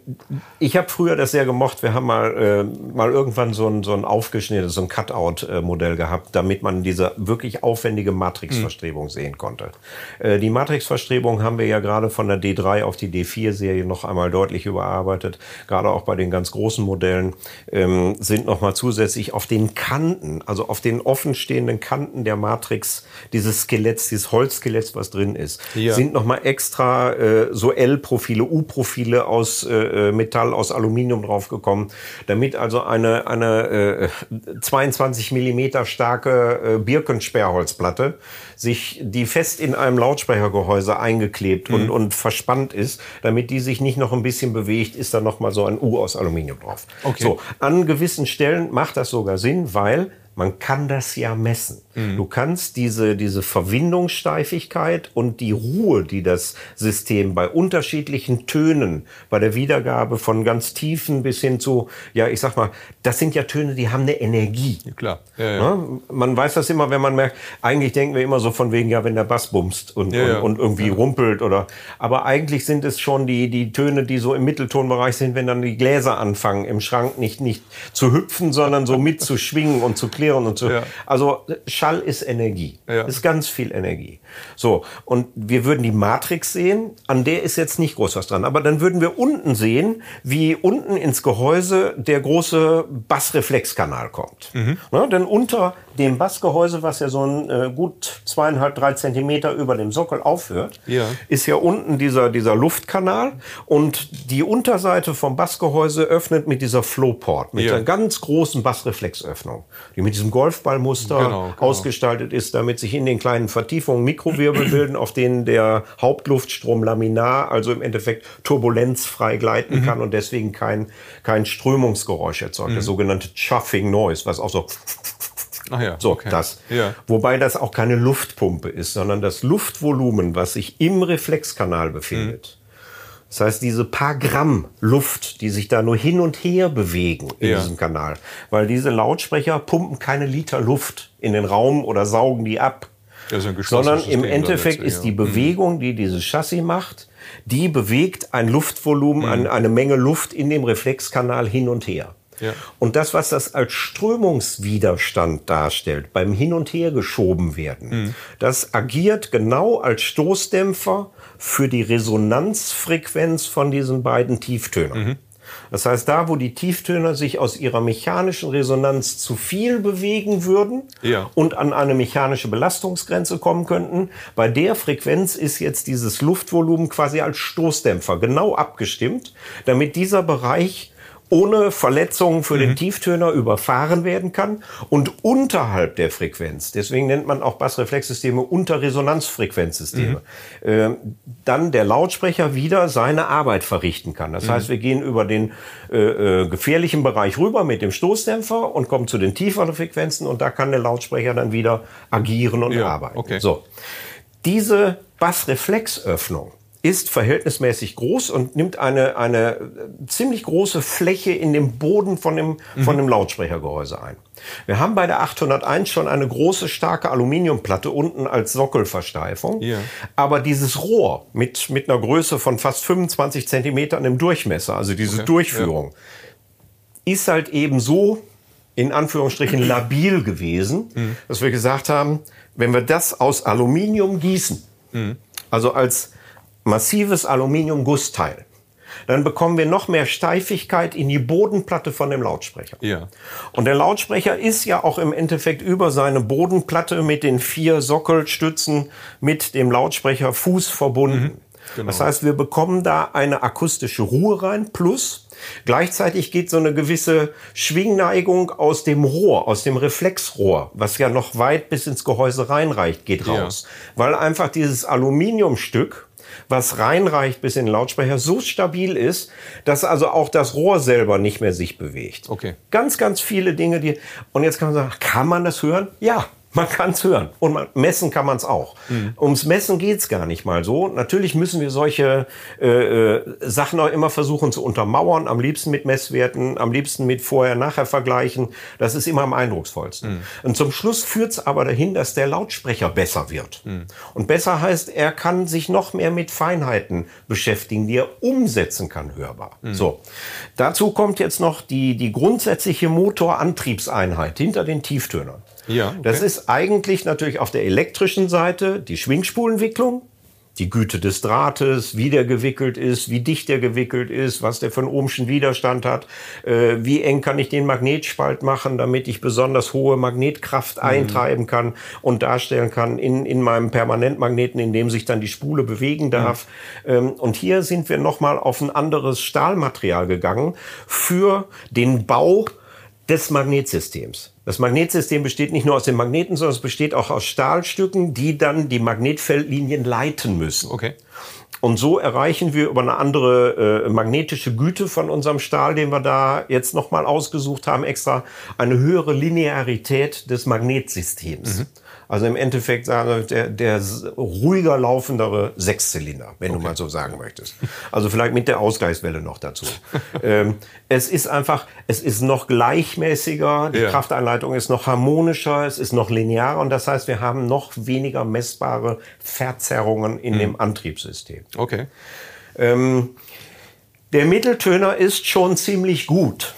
ich habe früher das sehr gemocht. Wir haben mal, äh, mal irgendwann so ein, so ein aufgeschnittenes, so ein Cutout-Modell gehabt, damit man diese wirklich aufwendige Matrix-Verstrebung mhm. sehen konnte. Äh, die Matrix-Verstrebung haben wir ja gerade von der D3 auf die D4-Serie noch einmal deutlich überarbeitet, gerade auch bei den ganz großen Modellen. Ähm, sind nochmal zusätzlich auf den Kanten, also auf den offenstehenden Kanten der Matrix dieses Skeletts, dieses Holzskeletts, was drin ist, Ja. sind nochmal extra äh, so L-Profile, U-Profile aus äh, Metall, aus Aluminium draufgekommen, damit also eine, eine äh, 22 Millimeter starke äh, Birkensperrholzplatte sich, die fest in einem Lautsprechergehäuse eingeklebt Mhm. und, und verspannt ist, damit die sich nicht noch ein bisschen bewegt, ist da noch mal so ein U aus Aluminium drauf. Okay. So, an gewissen Stellen macht das sogar Sinn, weil man kann das ja messen. Mhm. Du kannst diese, diese Verwindungssteifigkeit und die Ruhe, die das System bei unterschiedlichen Tönen, bei der Wiedergabe von ganz tiefen bis hin zu, ja, ich sag mal, das sind ja Töne, die haben eine Energie. Ja, klar. Ja, ja. Ja, man weiß das immer, wenn man merkt, eigentlich denken wir immer so von wegen, ja, wenn der Bass bumst und, und, und irgendwie rumpelt oder, aber eigentlich sind es schon die, die Töne, die so im Mitteltonbereich sind, wenn dann die Gläser anfangen, im Schrank nicht, nicht zu hüpfen, sondern so mitzuschwingen und zu klären und zu, Ja. also Schall ist Energie. Ja. Ist ganz viel Energie. So. Und wir würden die Matrix sehen, an der ist jetzt nicht groß was dran, aber dann würden wir unten sehen, wie unten ins Gehäuse der große Bassreflexkanal kommt. Mhm. Ne, denn unter dem Bassgehäuse, was ja so ein äh, gut zweieinhalb, drei Zentimeter über dem Sockel aufhört, Ja. ist ja unten dieser, dieser Luftkanal und die Unterseite vom Bassgehäuse öffnet mit dieser Flowport, mit Ja. einer ganz großen Bassreflexöffnung, die mit diesem Golfballmuster Genau, genau. ausgestaltet ist, damit sich in den kleinen Vertiefungen Mikrowirbel bilden, auf denen der Hauptluftstrom laminar, also im Endeffekt turbulenzfrei Mhm. gleiten kann und deswegen kein, kein Strömungsgeräusch erzeugt, das sogenannte Chuffing Noise, was auch so Ach ja, so, okay. das. Ja. Wobei das auch keine Luftpumpe ist, sondern das Luftvolumen, was sich im Reflexkanal befindet. Das heißt, diese paar Gramm Luft, die sich da nur hin und her bewegen in Ja. diesem Kanal, weil diese Lautsprecher pumpen keine Liter Luft in den Raum oder saugen die ab. Sondern im Endeffekt ist die. Bewegung, die dieses Chassis macht, die bewegt ein Luftvolumen, Mhm. ein, eine Menge Luft in dem Reflexkanal hin und her. Ja. Und das, was das als Strömungswiderstand darstellt, beim Hin und Her geschoben werden, Mhm. das agiert genau als Stoßdämpfer für die Resonanzfrequenz von diesen beiden Tieftönern. Mhm. Das heißt, da, wo die Tieftöner sich aus ihrer mechanischen Resonanz zu viel bewegen würden Ja. und an eine mechanische Belastungsgrenze kommen könnten, bei der Frequenz ist jetzt dieses Luftvolumen quasi als Stoßdämpfer genau abgestimmt, damit dieser Bereich ohne Verletzungen für Mhm. den Tieftöner überfahren werden kann und unterhalb der Frequenz, deswegen nennt man auch Bassreflexsysteme Unterresonanzfrequenzsysteme, Mhm. äh, dann der Lautsprecher wieder seine Arbeit verrichten kann. Mhm. Das heißt, wir gehen über den äh, äh, gefährlichen Bereich rüber mit dem Stoßdämpfer und kommen zu den tieferen Frequenzen und da kann der Lautsprecher dann wieder agieren und Ja, arbeiten. okay. So. Diese Bassreflexöffnung ist verhältnismäßig groß und nimmt eine, eine äh, ziemlich große Fläche in dem Boden von dem, von Mhm. dem Lautsprechergehäuse ein. Wir haben bei der 801 schon eine große, starke Aluminiumplatte unten als Sockelversteifung. Ja. Aber dieses Rohr mit, mit einer Größe von fast 25 Zentimetern im Durchmesser, also diese Durchführung, ist halt eben so in Anführungsstrichen labil gewesen, dass wir gesagt haben, wenn wir das aus Aluminium gießen, also als massives Aluminiumgussteil, dann bekommen wir noch mehr Steifigkeit in die Bodenplatte von dem Lautsprecher. Ja. Und der Lautsprecher ist ja auch im Endeffekt über seine Bodenplatte mit den vier Sockelstützen mit dem Lautsprecherfuß verbunden. genau. Das heißt, wir bekommen da eine akustische Ruhe rein, plus gleichzeitig geht so eine gewisse Schwingneigung aus dem Rohr, aus dem Reflexrohr, was ja noch weit bis ins Gehäuse reinreicht, geht Ja. raus. Weil einfach dieses Aluminiumstück was reinreicht bis in den Lautsprecher, so stabil ist, dass also auch das Rohr selber nicht mehr sich bewegt. Okay. Ganz, ganz viele Dinge, die. Und jetzt kann man sagen, kann man das hören? Ja. Man kann es hören und man, messen kann man es auch. Ums Messen geht's gar nicht mal so. Natürlich müssen wir solche äh, äh, Sachen auch immer versuchen zu untermauern, am liebsten mit Messwerten, am liebsten mit Vorher-Nachher-Vergleichen. Das ist immer am eindrucksvollsten. Und zum Schluss führt's aber dahin, dass der Lautsprecher besser wird. Und besser heißt, er kann sich noch mehr mit Feinheiten beschäftigen, die er umsetzen kann, hörbar. So. Dazu kommt jetzt noch die, die grundsätzliche Motorantriebseinheit hinter den Tieftönern. Ja, okay. Das ist eigentlich natürlich auf der elektrischen Seite die Schwingspulenwicklung. die Güte des Drahtes, wie der gewickelt ist, wie dicht der gewickelt ist, was der für einen ohmschen Widerstand hat, äh, wie eng kann ich den Magnetspalt machen, damit ich besonders hohe Magnetkraft mhm. eintreiben kann und darstellen kann in, in meinem Permanentmagneten, in dem sich dann die Spule bewegen darf. Mhm. Ähm, und hier sind wir nochmal auf ein anderes Stahlmaterial gegangen für den Bau des Magnetsystems. Das Magnetsystem besteht nicht nur aus den Magneten, sondern es besteht auch aus Stahlstücken, die dann die Magnetfeldlinien leiten müssen. Okay. Und so erreichen wir über eine andere äh, magnetische Güte von unserem Stahl, den wir da jetzt nochmal ausgesucht haben, extra eine höhere Linearität des Magnetsystems. Mhm. Also im Endeffekt sagen wir, der, der ruhiger laufendere Sechszylinder, wenn okay. du mal so sagen möchtest. Also vielleicht mit der Ausgleichswelle noch dazu. ähm, es ist einfach, es ist noch gleichmäßiger, die ja. Krafteinleitung ist noch harmonischer, es ist noch linearer und das heißt, wir haben noch weniger messbare Verzerrungen in mhm. dem Antriebssystem. Okay. Ähm, der Mitteltöner ist schon ziemlich gut.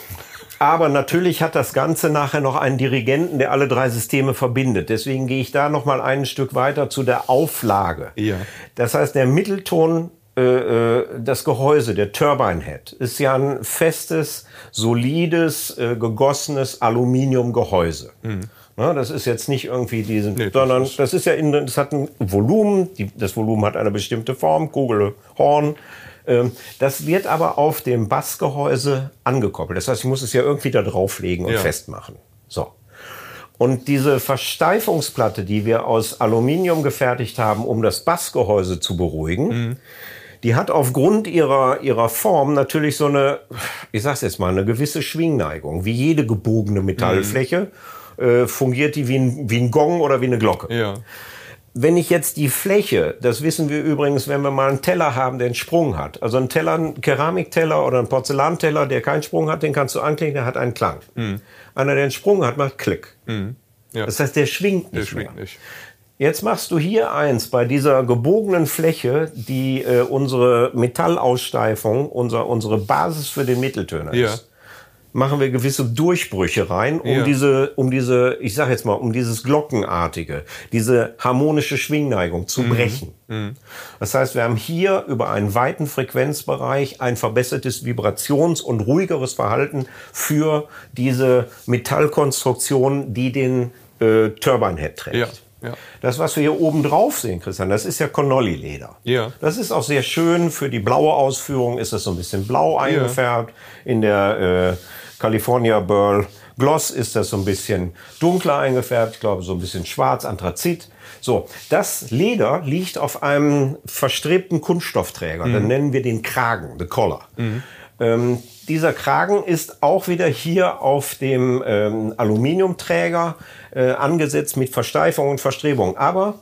Aber natürlich hat das Ganze nachher noch einen Dirigenten, der alle drei Systeme verbindet. Deswegen gehe ich da noch mal ein Stück weiter zu der Auflage. Ja. Das heißt, der Mittelton äh, äh, das Gehäuse, der Turbine Head, ist ja ein festes, solides, äh, gegossenes Aluminiumgehäuse. Mhm. Das ist jetzt nicht irgendwie diesen, nee, sondern das ist, das ist ja in, das hat ein Volumen, die, das Volumen hat eine bestimmte Form, Kugel, Horn, das wird aber auf dem Bassgehäuse angekoppelt. Das heißt, ich muss es ja irgendwie da drauflegen und ja. festmachen. So. Und diese Versteifungsplatte, die wir aus Aluminium gefertigt haben, um das Bassgehäuse zu beruhigen, mhm. die hat aufgrund ihrer, ihrer Form natürlich so eine, ich sag's jetzt mal, eine gewisse Schwingneigung. Wie jede gebogene Metallfläche mhm. äh, fungiert die wie ein, wie ein Gong oder wie eine Glocke. Ja. Wenn ich jetzt die Fläche, das wissen wir übrigens, wenn wir mal einen Teller haben, der einen Sprung hat. Also ein Teller, ein Keramikteller oder ein Porzellanteller, der keinen Sprung hat, den kannst du anklicken, der hat einen Klang. Mhm. Einer, der einen Sprung hat, macht Klick. Mhm. Ja. Das heißt, der schwingt nicht. Der schwingt mehr. nicht. Jetzt machst du hier eins bei dieser gebogenen Fläche, die äh, unsere Metallaussteifung, unser, unsere Basis für den Mitteltöner ja. ist machen wir gewisse Durchbrüche rein, um ja. diese, um diese, ich sage jetzt mal, um dieses Glockenartige, diese harmonische Schwingneigung zu mhm. brechen. Mhm. Das heißt, wir haben hier über einen weiten Frequenzbereich ein verbessertes Vibrations- und ruhigeres Verhalten für diese Metallkonstruktion, die den äh, Turbine Head trägt. Ja. Ja. Das, was wir hier oben drauf sehen, Christian, das ist ja Connolly-Leder. Ja. Das ist auch sehr schön. Für die blaue Ausführung ist es so ein bisschen blau eingefärbt. Ja. In der äh, California Burl Gloss ist das so ein bisschen dunkler eingefärbt, ich glaube so ein bisschen schwarz, Anthrazit. So, das Leder liegt auf einem verstrebten Kunststoffträger. Mhm. Dann nennen wir den Kragen, the collar. Mhm. Ähm, dieser Kragen ist auch wieder hier auf dem ähm, Aluminiumträger äh, angesetzt mit Versteifung und Verstrebung. Aber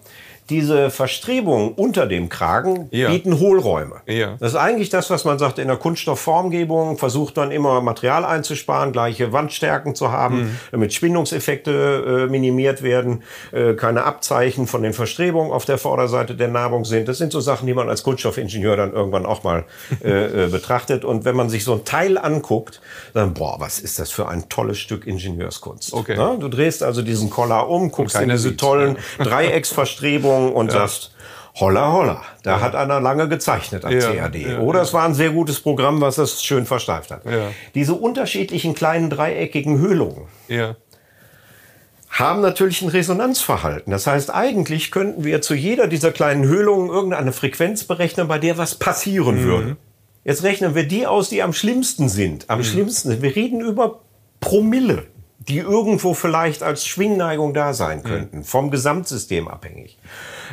diese Verstrebungen unter dem Kragen ja. bieten Hohlräume. Ja. Das ist eigentlich das, was man sagt, in der Kunststoffformgebung versucht man immer Material einzusparen, gleiche Wandstärken zu haben, mhm. damit Schwindungseffekte äh, minimiert werden, äh, keine Abzeichen von den Verstrebungen auf der Vorderseite der Nabung sind. Das sind so Sachen, die man als Kunststoffingenieur dann irgendwann auch mal äh, äh, betrachtet. Und wenn man sich so ein Teil anguckt, dann, boah, was ist das für ein tolles Stück Ingenieurskunst. Okay. Na, du drehst also diesen Collar um, guckst in diese tollen Dreiecksverstrebungen Wohnung und ja. sagst, holla holla, da ja. hat einer lange gezeichnet am CAD. Oder es war ein sehr gutes Programm, was das schön versteift hat. Diese unterschiedlichen kleinen dreieckigen Höhlungen haben natürlich ein Resonanzverhalten. Das heißt, eigentlich könnten wir zu jeder dieser kleinen Höhlungen irgendeine Frequenz berechnen, bei der was passieren mhm. würde. Jetzt rechnen wir die aus, die am schlimmsten sind. Am mhm. schlimmsten sind. Wir reden über Promille die irgendwo vielleicht als Schwingneigung da sein könnten, mhm. vom Gesamtsystem abhängig.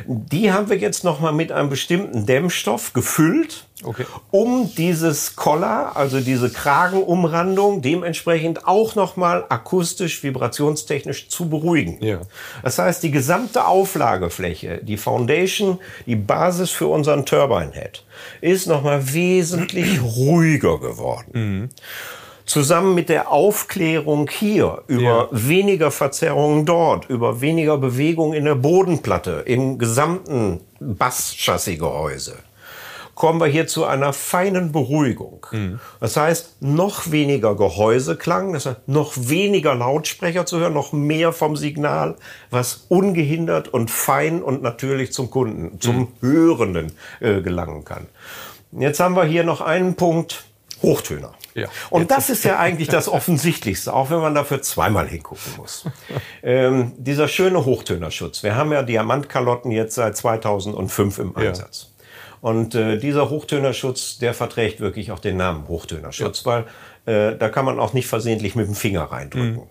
Die haben wir jetzt nochmal mit einem bestimmten Dämmstoff gefüllt, okay. um dieses Collar, also diese Kragenumrandung, dementsprechend auch nochmal akustisch, vibrationstechnisch zu beruhigen. Ja. Das heißt, die gesamte Auflagefläche, die Foundation, die Basis für unseren Turbine Head, ist nochmal wesentlich ruhiger geworden. Mhm zusammen mit der Aufklärung hier über ja. weniger Verzerrungen dort, über weniger Bewegung in der Bodenplatte, im gesamten Basschassisgehäuse kommen wir hier zu einer feinen Beruhigung. Das heißt, noch weniger Gehäuseklang, das heißt, noch weniger Lautsprecher zu hören, noch mehr vom Signal, was ungehindert und fein und natürlich zum Kunden, zum Hörenden äh, gelangen kann. Jetzt haben wir hier noch einen Punkt, Hochtöner. Ja. Und das ist ja eigentlich das Offensichtlichste, auch wenn man dafür zweimal hingucken muss. ähm, dieser schöne Hochtönerschutz. Wir haben ja Diamantkalotten jetzt seit 2005 im Einsatz. Und äh, dieser Hochtönerschutz, der verträgt wirklich auch den Namen Hochtönerschutz, weil äh, da kann man auch nicht versehentlich mit dem Finger reindrücken.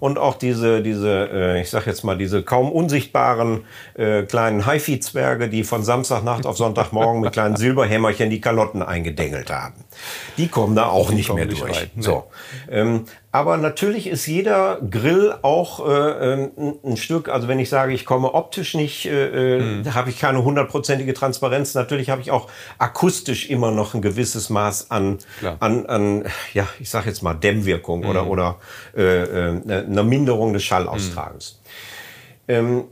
Und auch diese, diese, äh, ich sag jetzt mal, diese kaum unsichtbaren äh, kleinen HiFi-Zwerge, die von Samstagnacht auf Sonntagmorgen mit kleinen Silberhämmerchen die Kalotten eingedengelt haben. Die kommen da auch nicht kommen mehr nicht durch. rein, nee. So. Ähm, aber natürlich ist jeder Grill auch äh, ähm, ein, Stück, also wenn ich sage, ich komme optisch nicht, äh, Hm. äh, habe ich keine hundertprozentige Transparenz. Natürlich habe ich auch akustisch immer noch ein gewisses Maß an, Klar. an, an ja, ich sage jetzt mal Dämmwirkung oder, Hm. oder äh, äh, eine Minderung des Schallaustragens. Ähm,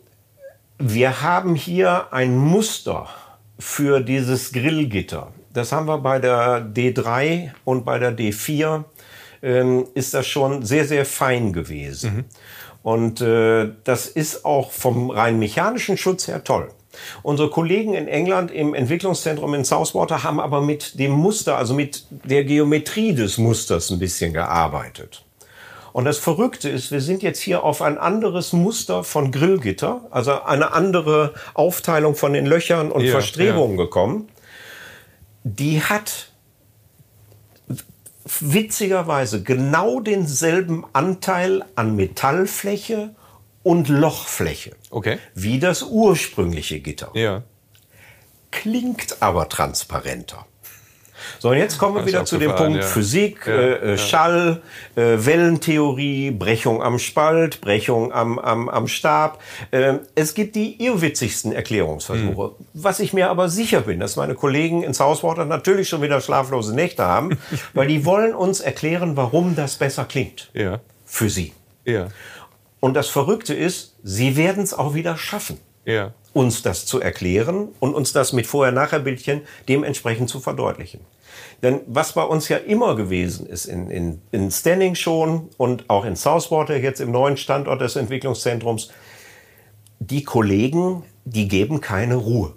wir haben hier ein Muster für dieses Grillgitter. Das haben wir bei der D3 und bei der D4 ähm, ist das schon sehr, sehr fein gewesen. Und äh, das ist auch vom rein mechanischen Schutz her toll. Unsere Kollegen in England im Entwicklungszentrum in Southwater haben aber mit dem Muster, also mit der Geometrie des Musters ein bisschen gearbeitet. Und das Verrückte ist, wir sind jetzt hier auf ein anderes Muster von Grillgitter, also eine andere Aufteilung von den Löchern und Ja, Verstrebungen gekommen. Die hat witzigerweise genau denselben Anteil an Metallfläche und Lochfläche Okay. wie das ursprüngliche Gitter. Ja. Klingt aber transparenter. So, und jetzt kommen wir wieder zu dem Punkt ja. Physik, Ja, äh, ja. Schall, äh, Wellentheorie, Brechung am Spalt, Brechung am, am, am Stab. Äh, es gibt die irrwitzigsten Erklärungsversuche. Mhm. Was ich mir aber sicher bin, dass meine Kollegen in Southwater natürlich schon wieder schlaflose Nächte haben, weil die wollen uns erklären, warum das besser klingt Ja. für sie. Ja. Und das Verrückte ist, sie werden es auch wieder schaffen Ja. uns das zu erklären und uns das mit Vorher-Nachher-Bildchen dementsprechend zu verdeutlichen. Denn was bei uns ja immer gewesen ist, in, in, in Standing schon und auch in Southwater, jetzt im neuen Standort des Entwicklungszentrums, die Kollegen, die geben keine Ruhe.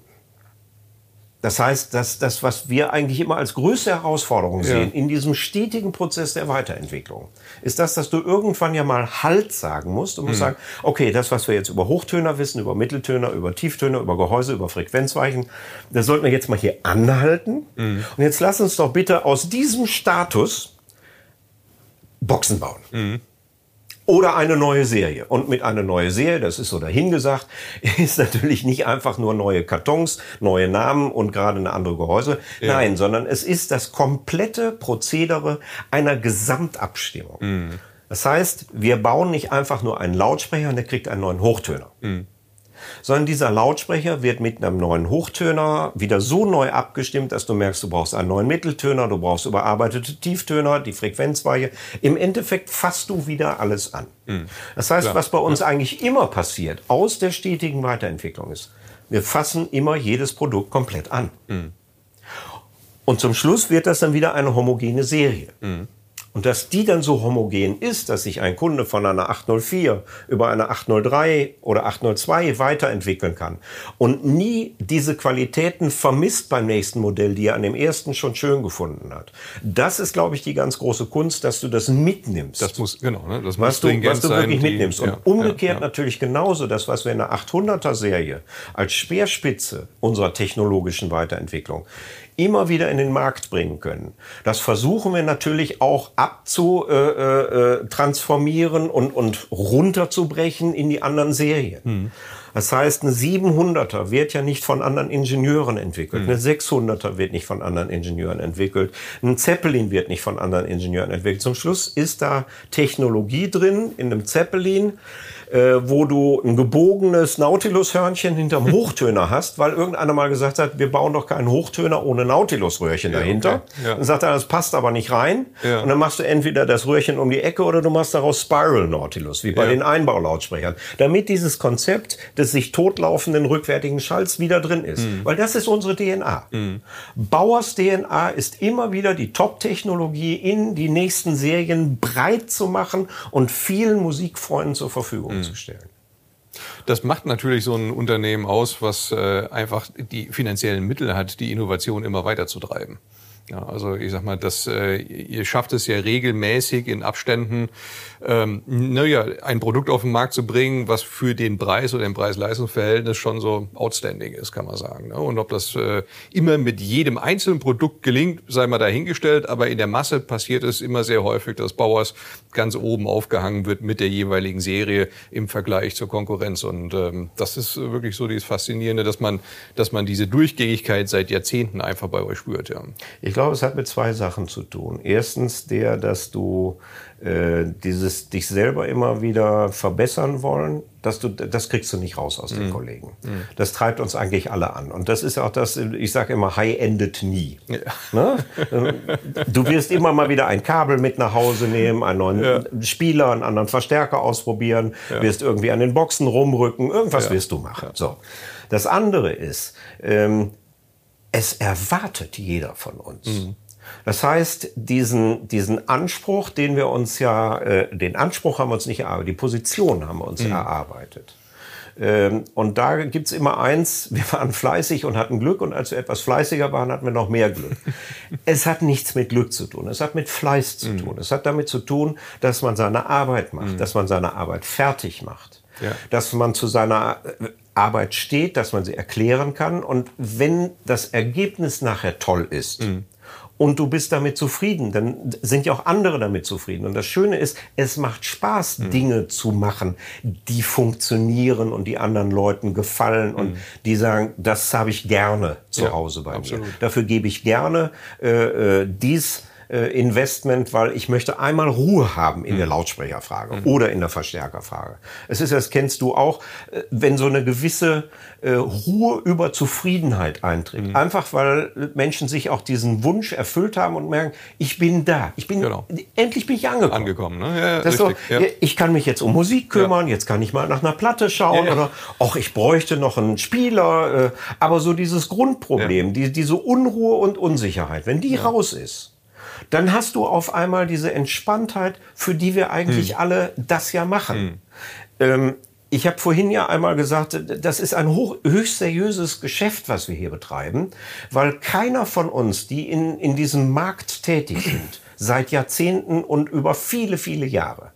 Das heißt, dass das, was wir eigentlich immer als größte Herausforderung sehen in diesem stetigen Prozess der Weiterentwicklung, ist das, dass du irgendwann ja mal Halt sagen musst und musst sagen, okay, das, was wir jetzt über Hochtöner wissen, über Mitteltöner, über Tieftöner, über Gehäuse, über Frequenzweichen, das sollten wir jetzt mal hier anhalten. Und jetzt lass uns doch bitte aus diesem Status Boxen bauen. Oder eine neue Serie. Und mit einer neuen Serie, das ist so dahingesagt, ist natürlich nicht einfach nur neue Kartons, neue Namen und gerade eine andere Gehäuse. Nein, sondern es ist das komplette Prozedere einer Gesamtabstimmung. Das heißt, wir bauen nicht einfach nur einen Lautsprecher und der kriegt einen neuen Hochtöner sondern dieser Lautsprecher wird mit einem neuen Hochtöner wieder so neu abgestimmt, dass du merkst, du brauchst einen neuen Mitteltöner, du brauchst überarbeitete Tieftöner, die Frequenzweiche. Im Endeffekt fasst du wieder alles an. Das heißt, was bei uns eigentlich immer passiert, aus der stetigen Weiterentwicklung ist, wir fassen immer jedes Produkt komplett an. Und zum Schluss wird das dann wieder eine homogene Serie. Und dass die dann so homogen ist, dass sich ein Kunde von einer 804 über eine 803 oder 802 weiterentwickeln kann und nie diese Qualitäten vermisst beim nächsten Modell, die er an dem ersten schon schön gefunden hat. Das ist, glaube ich, die ganz große Kunst, dass du das mitnimmst. Das muss, genau, ne? Das was du, was du sein, wirklich die- mitnimmst. Und ja, umgekehrt ja, ja. natürlich genauso das, was wir in der 800er Serie als Speerspitze unserer technologischen Weiterentwicklung immer wieder in den Markt bringen können. Das versuchen wir natürlich auch abzu äh, äh, transformieren und, und runterzubrechen in die anderen Serien. Das heißt, eine 700er wird ja nicht von anderen Ingenieuren entwickelt. Eine 600er wird nicht von anderen Ingenieuren entwickelt. Ein Zeppelin wird nicht von anderen Ingenieuren entwickelt. Zum Schluss ist da Technologie drin in einem Zeppelin, äh, wo du ein gebogenes Nautilus-Hörnchen hinterm Hochtöner hast, weil irgendeiner mal gesagt hat, wir bauen doch keinen Hochtöner ohne Nautilus-Röhrchen Ja, dahinter. okay. Ja. Dann sagt er, das passt aber nicht rein. Ja. Und dann machst du entweder das Röhrchen um die Ecke oder du machst daraus Spiral Nautilus, wie bei den Einbaulautsprechern. Damit dieses Konzept des sich totlaufenden rückwärtigen Schalls wieder drin ist. Mhm. Weil das ist unsere DNA. Bauers DNA ist immer wieder die Top-Technologie in die nächsten Serien breit zu machen und vielen Musikfreunden zur Verfügung Mhm. Zu stellen. Das macht natürlich so ein Unternehmen aus, was äh, einfach die finanziellen Mittel hat, die Innovation immer weiterzutreiben. Ja, also ich sag mal, das, äh, ihr schafft es ja regelmäßig in Abständen, ähm, naja, ein Produkt auf den Markt zu bringen, was für den Preis oder im Preis-Leistungs-Verhältnis schon so outstanding ist, kann man sagen. Ne? Und ob das äh, immer mit jedem einzelnen Produkt gelingt, sei mal dahingestellt, aber in der Masse passiert es immer sehr häufig, dass Bauers ganz oben aufgehangen wird mit der jeweiligen Serie im Vergleich zur Konkurrenz. Und ähm, das ist wirklich so dieses Faszinierende, dass man, dass man diese Durchgängigkeit seit Jahrzehnten einfach bei euch spürt. Ja. Ich glaube, es hat mit zwei Sachen zu tun. Erstens der, dass du äh, dieses dich selber immer wieder verbessern wollen, dass du das kriegst du nicht raus aus den Kollegen. Das treibt uns eigentlich alle an. Und das ist auch das, ich sage immer, High endet nie. Ne? Du wirst immer mal wieder ein Kabel mit nach Hause nehmen, einen neuen Spieler, einen anderen Verstärker ausprobieren, wirst irgendwie an den Boxen rumrücken, irgendwas wirst du machen. So. Das andere ist, ähm, es erwartet jeder von uns. Das heißt, diesen, diesen Anspruch, den wir uns ja, äh, den Anspruch haben wir uns nicht erarbeitet, die Position haben wir uns erarbeitet. Ähm, und da gibt's immer eins, wir waren fleißig und hatten Glück und als wir etwas fleißiger waren, hatten wir noch mehr Glück. es hat nichts mit Glück zu tun, es hat mit Fleiß zu tun. Es hat damit zu tun, dass man seine Arbeit macht, dass man seine Arbeit fertig macht, Ja. dass man zu seiner äh, Arbeit steht, dass man sie erklären kann und wenn das Ergebnis nachher toll ist, und du bist damit zufrieden, dann sind ja auch andere damit zufrieden. Und das Schöne ist, es macht Spaß, Dinge zu machen, die funktionieren und die anderen Leuten gefallen und die sagen, das habe ich gerne zu Ja, Hause bei absolut. mir. Dafür gebe ich gerne äh, äh, dies Investment, weil ich möchte einmal Ruhe haben in der Lautsprecherfrage oder in der Verstärkerfrage. Es ist, das kennst du auch, äh, wenn so eine gewisse äh, Ruhe über Zufriedenheit eintritt. Einfach weil Menschen sich auch diesen Wunsch erfüllt haben und merken, ich bin da, ich bin Genau. endlich bin ich angekommen. Angekommen, ne? Ja, ist so, ja. Ich kann mich jetzt um Musik kümmern, jetzt kann ich mal nach einer Platte schauen Ja, ja. oder ach, ich bräuchte noch einen Spieler. Äh, aber so dieses Grundproblem, die, diese Unruhe und Unsicherheit, wenn die raus ist, dann hast du auf einmal diese Entspanntheit, für die wir eigentlich Hm. alle das ja machen. Ähm, ich habe vorhin ja einmal gesagt, das ist ein hoch, höchst seriöses Geschäft, was wir hier betreiben, weil keiner von uns, die in, in diesem Markt tätig sind, seit Jahrzehnten und über viele, viele Jahre,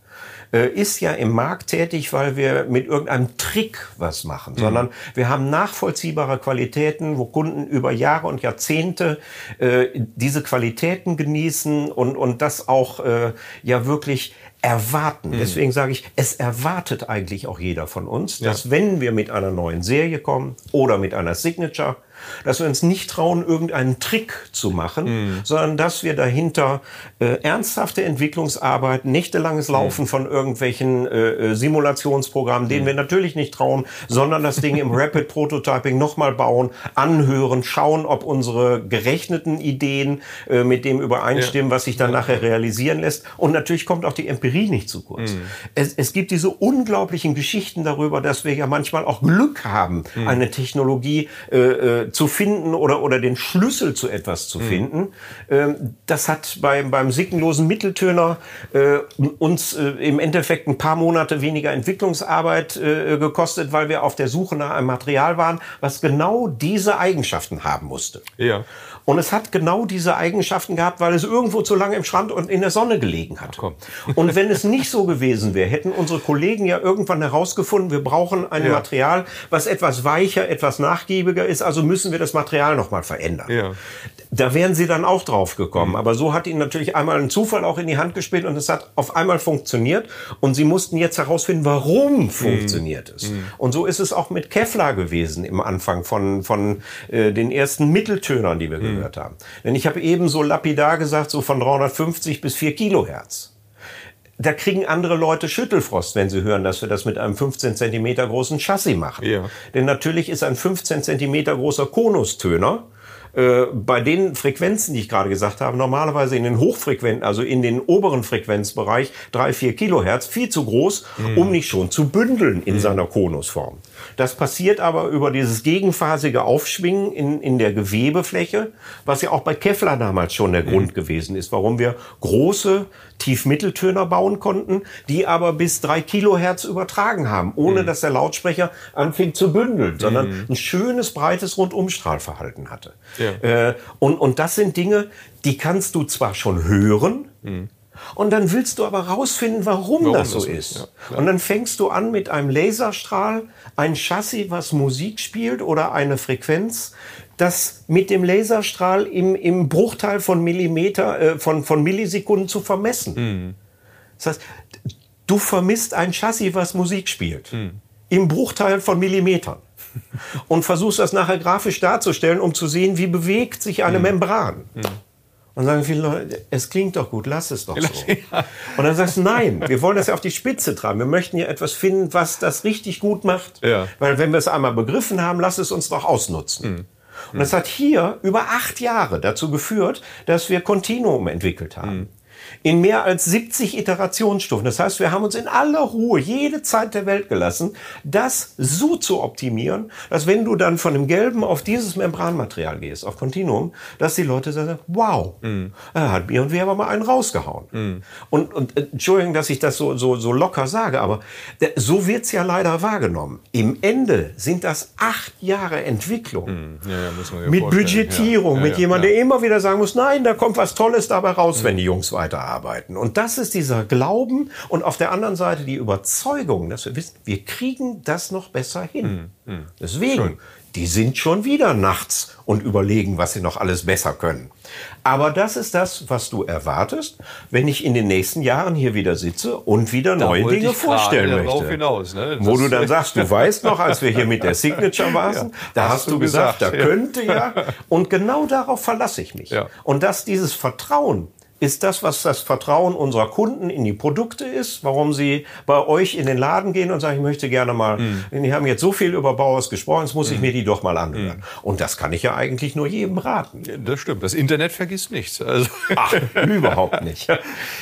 ist ja im Markt tätig, weil wir mit irgendeinem Trick was machen, sondern wir haben nachvollziehbare Qualitäten, wo Kunden über Jahre und Jahrzehnte äh, diese Qualitäten genießen und, und das auch äh, ja wirklich erwarten. Deswegen sage ich, es erwartet eigentlich auch jeder von uns, dass wenn wir mit einer neuen Serie kommen oder mit einer Signature, dass wir uns nicht trauen, irgendeinen Trick zu machen, sondern dass wir dahinter äh, ernsthafte Entwicklungsarbeit, nächtelanges Laufen von irgendwelchen äh, äh, Simulationsprogrammen, denen wir natürlich nicht trauen, sondern das Ding im Rapid Prototyping nochmal bauen, anhören, schauen, ob unsere gerechneten Ideen äh, mit dem übereinstimmen, was sich dann nachher realisieren lässt. Und natürlich kommt auch die Empirie nicht zu kurz. Es, es gibt diese unglaublichen Geschichten darüber, dass wir ja manchmal auch Glück haben, eine Technologie äh, äh, zu finden oder, oder den Schlüssel zu etwas zu finden. Ähm, das hat beim, beim sickenlosen Mitteltöner äh, uns äh, im Endeffekt ein paar Monate weniger Entwicklungsarbeit äh, gekostet, weil wir auf der Suche nach einem Material waren, was genau diese Eigenschaften haben musste. Ja. Und es hat genau diese Eigenschaften gehabt, weil es irgendwo zu lange im Schrank und in der Sonne gelegen hat. Und wenn es nicht so gewesen wäre, hätten unsere Kollegen ja irgendwann herausgefunden, wir brauchen ein Ja. Material, was etwas weicher, etwas nachgiebiger ist, also müssen wir das Material nochmal verändern. Ja. Da wären sie dann auch drauf gekommen. Mhm. Aber so hat ihnen natürlich einmal ein Zufall auch in die Hand gespielt und es hat auf einmal funktioniert. Und sie mussten jetzt herausfinden, Mhm. warum funktioniert es. Und so ist es auch mit Kevlar gewesen im Anfang von, von äh, den ersten Mitteltönern, die wir Mhm. gehört haben. Denn ich habe eben so lapidar gesagt, so von 350 bis 4 Kilohertz. da kriegen andere Leute Schüttelfrost, wenn sie hören, dass wir das mit einem 15 Zentimeter großen Chassis machen. Ja. Denn natürlich ist ein 15 Zentimeter großer Konustöner äh, bei den Frequenzen, die ich gerade gesagt habe, normalerweise in den Hochfrequenzen, also in den oberen Frequenzbereich, drei, vier Kilohertz, viel zu groß, Mhm. um nicht schon zu bündeln in seiner Konusform. Das passiert aber über dieses gegenphasige Aufschwingen in, in der Gewebefläche, was ja auch bei Kevlar damals schon der Grund gewesen ist, warum wir große Tiefmitteltöner bauen konnten, die aber bis drei Kilohertz übertragen haben, ohne dass der Lautsprecher anfing zu bündeln, sondern ein schönes, breites Rundumstrahlverhalten hatte. Ja. Äh, und, und das sind Dinge, die kannst du zwar schon hören, und dann willst du aber rausfinden, warum, Warum das so das ist. ist, ja, und dann fängst du an mit einem Laserstrahl, ein Chassis, was Musik spielt oder eine Frequenz, das mit dem Laserstrahl im, im Bruchteil von Millimeter, äh, von, von Millisekunden zu vermessen. Das heißt, du vermisst ein Chassis, was Musik spielt. Im Bruchteil von Millimetern. Und versuchst das nachher grafisch darzustellen, um zu sehen, wie bewegt sich eine Membran. Und sagen viele Leute, es klingt doch gut, lass es doch so. Und dann sagst du, nein, wir wollen das ja auf die Spitze treiben. Wir möchten hier etwas finden, was das richtig gut macht. Ja. Weil wenn wir es einmal begriffen haben, lass es uns doch ausnutzen. Und das hat hier über acht Jahre dazu geführt, dass wir Continuum entwickelt haben. In mehr als 70 Iterationsstufen. Das heißt, wir haben uns in aller Ruhe jede Zeit der Welt gelassen, das so zu optimieren, dass wenn du dann von dem Gelben auf dieses Membranmaterial gehst, auf Continuum, dass die Leute sagen, wow, da hat mir und wir aber mal einen rausgehauen. Und, und äh, Entschuldigung, dass ich das so, so, so locker sage, aber äh, so wird's ja leider wahrgenommen. Im Ende sind das acht Jahre Entwicklung. Ja, ja, sich Mit. Budgetierung, Ja, mit ja, jemandem, ja. der immer wieder sagen muss, nein, da kommt was Tolles dabei raus, wenn die Jungs weiterarbeiten. Und das ist dieser Glauben und auf der anderen Seite die Überzeugung, dass wir wissen, wir kriegen das noch besser hin. Deswegen, die sind schon wieder nachts und überlegen, was sie noch alles besser können. Aber das ist das, was du erwartest, wenn ich in den nächsten Jahren hier wieder sitze und wieder neue wollte Dinge vorstellen möchte. hinaus, ne? Wo du dann sagst, du weißt noch, als wir hier mit der Signature waren, da hast du gesagt, gesagt, da ja. könnte ja. Und genau darauf verlasse ich mich. Ja. Und dass dieses Vertrauen ist das, was das Vertrauen unserer Kunden in die Produkte ist, warum sie bei euch in den Laden gehen und sagen, ich möchte gerne mal, Mhm. die haben jetzt so viel über Bauhaus gesprochen, jetzt muss ich mir die doch mal anhören. Und das kann ich ja eigentlich nur jedem raten. Das stimmt. Das Internet vergisst nichts. Also, Ach, überhaupt nicht.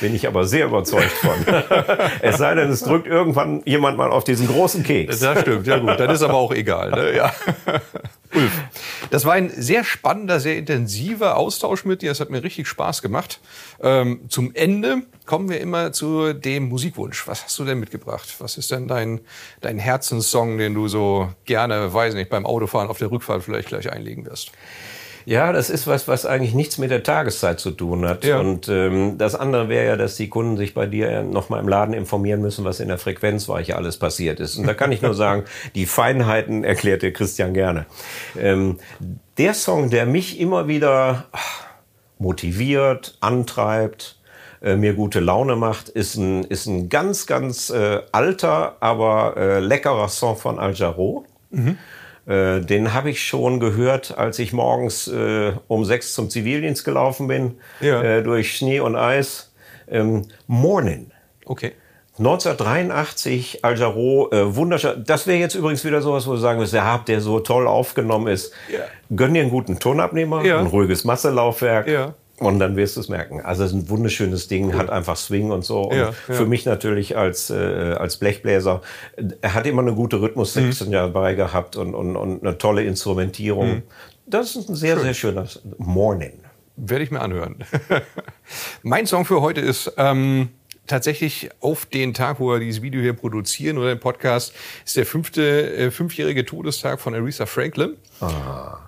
Bin ich aber sehr überzeugt von. es sei denn, es drückt irgendwann jemand mal auf diesen großen Keks. das stimmt. Ja gut, dann ist aber auch egal. Ne? Ja. Ulf, das war ein sehr spannender, sehr intensiver Austausch mit dir. Es hat mir richtig Spaß gemacht. Ähm, zum Ende kommen wir immer zu dem Musikwunsch. Was hast du denn mitgebracht? Was ist denn dein, dein Herzenssong, den du so gerne, weiß nicht, beim Autofahren auf der Rückfahrt vielleicht gleich einlegen wirst? Ja, das ist was, was eigentlich nichts mit der Tageszeit zu tun hat. Ja. Und ähm, das andere wäre ja, dass die Kunden sich bei dir nochmal im Laden informieren müssen, was in der Frequenzweiche alles passiert ist. Und da kann ich nur sagen, die Feinheiten erklärt dir Christian gerne. Ähm, der Song, der mich immer wieder ach, motiviert, antreibt, äh, mir gute Laune macht, ist ein, ist ein ganz, ganz äh, alter, aber äh, leckerer Song von Al Jarreau. Äh, den habe ich schon gehört, als ich morgens äh, um sechs zum Zivildienst gelaufen bin, Ja. äh, durch Schnee und Eis. Ähm, Morning. Okay. 1983, Al Jarreau, äh, wunderschön. Das wäre jetzt übrigens wieder sowas, wo du sagen wirst, ja, habt der so toll aufgenommen ist. Ja. Gönn dir einen guten Tonabnehmer, Ja. ein ruhiges Masselaufwerk. Ja. Und dann wirst du es merken. Also es ist ein wunderschönes Ding, hat einfach Swing und so. Und Ja, ja. für mich natürlich als, äh, als Blechbläser, er hat immer eine gute Rhythmussektion Mhm. dabei gehabt und, und, und eine tolle Instrumentierung. Mhm. Das ist ein sehr, sehr schöner Morning. Werde ich mir anhören. mein Song für heute ist ähm, tatsächlich auf den Tag, wo wir dieses Video hier produzieren oder den Podcast, ist der fünfte, äh, fünfjährige Todestag von Aretha Franklin.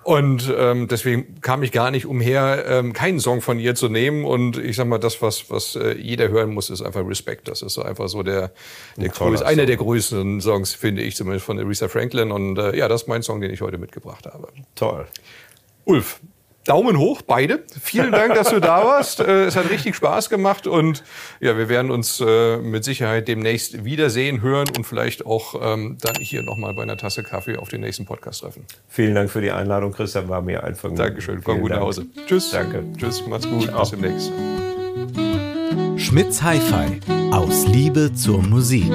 Und ähm, deswegen kam ich gar nicht umher, ähm, keinen Song von ihr zu nehmen. Und ich sag mal, das, was, was äh, jeder hören muss, ist einfach Respect. Das ist so einfach so der, der größte, einer der größten Songs, finde ich zumindest von Aretha Franklin. Und äh, ja, das ist mein Song, den ich heute mitgebracht habe. Toll. Ulf, Daumen hoch, beide. Vielen Dank, dass du da warst. Äh, Es hat richtig Spaß gemacht und ja, wir werden uns äh, mit Sicherheit demnächst wiedersehen, hören und vielleicht auch ähm, dann hier nochmal bei einer Tasse Kaffee auf den nächsten Podcast treffen. Vielen Dank für die Einladung, Christian. War mir ein Vergnügen. Dankeschön, komm gut nach. Hause. Tschüss. Danke. Tschüss, mach's gut, bis demnächst. Schmitz Hi-Fi aus Liebe zur Musik.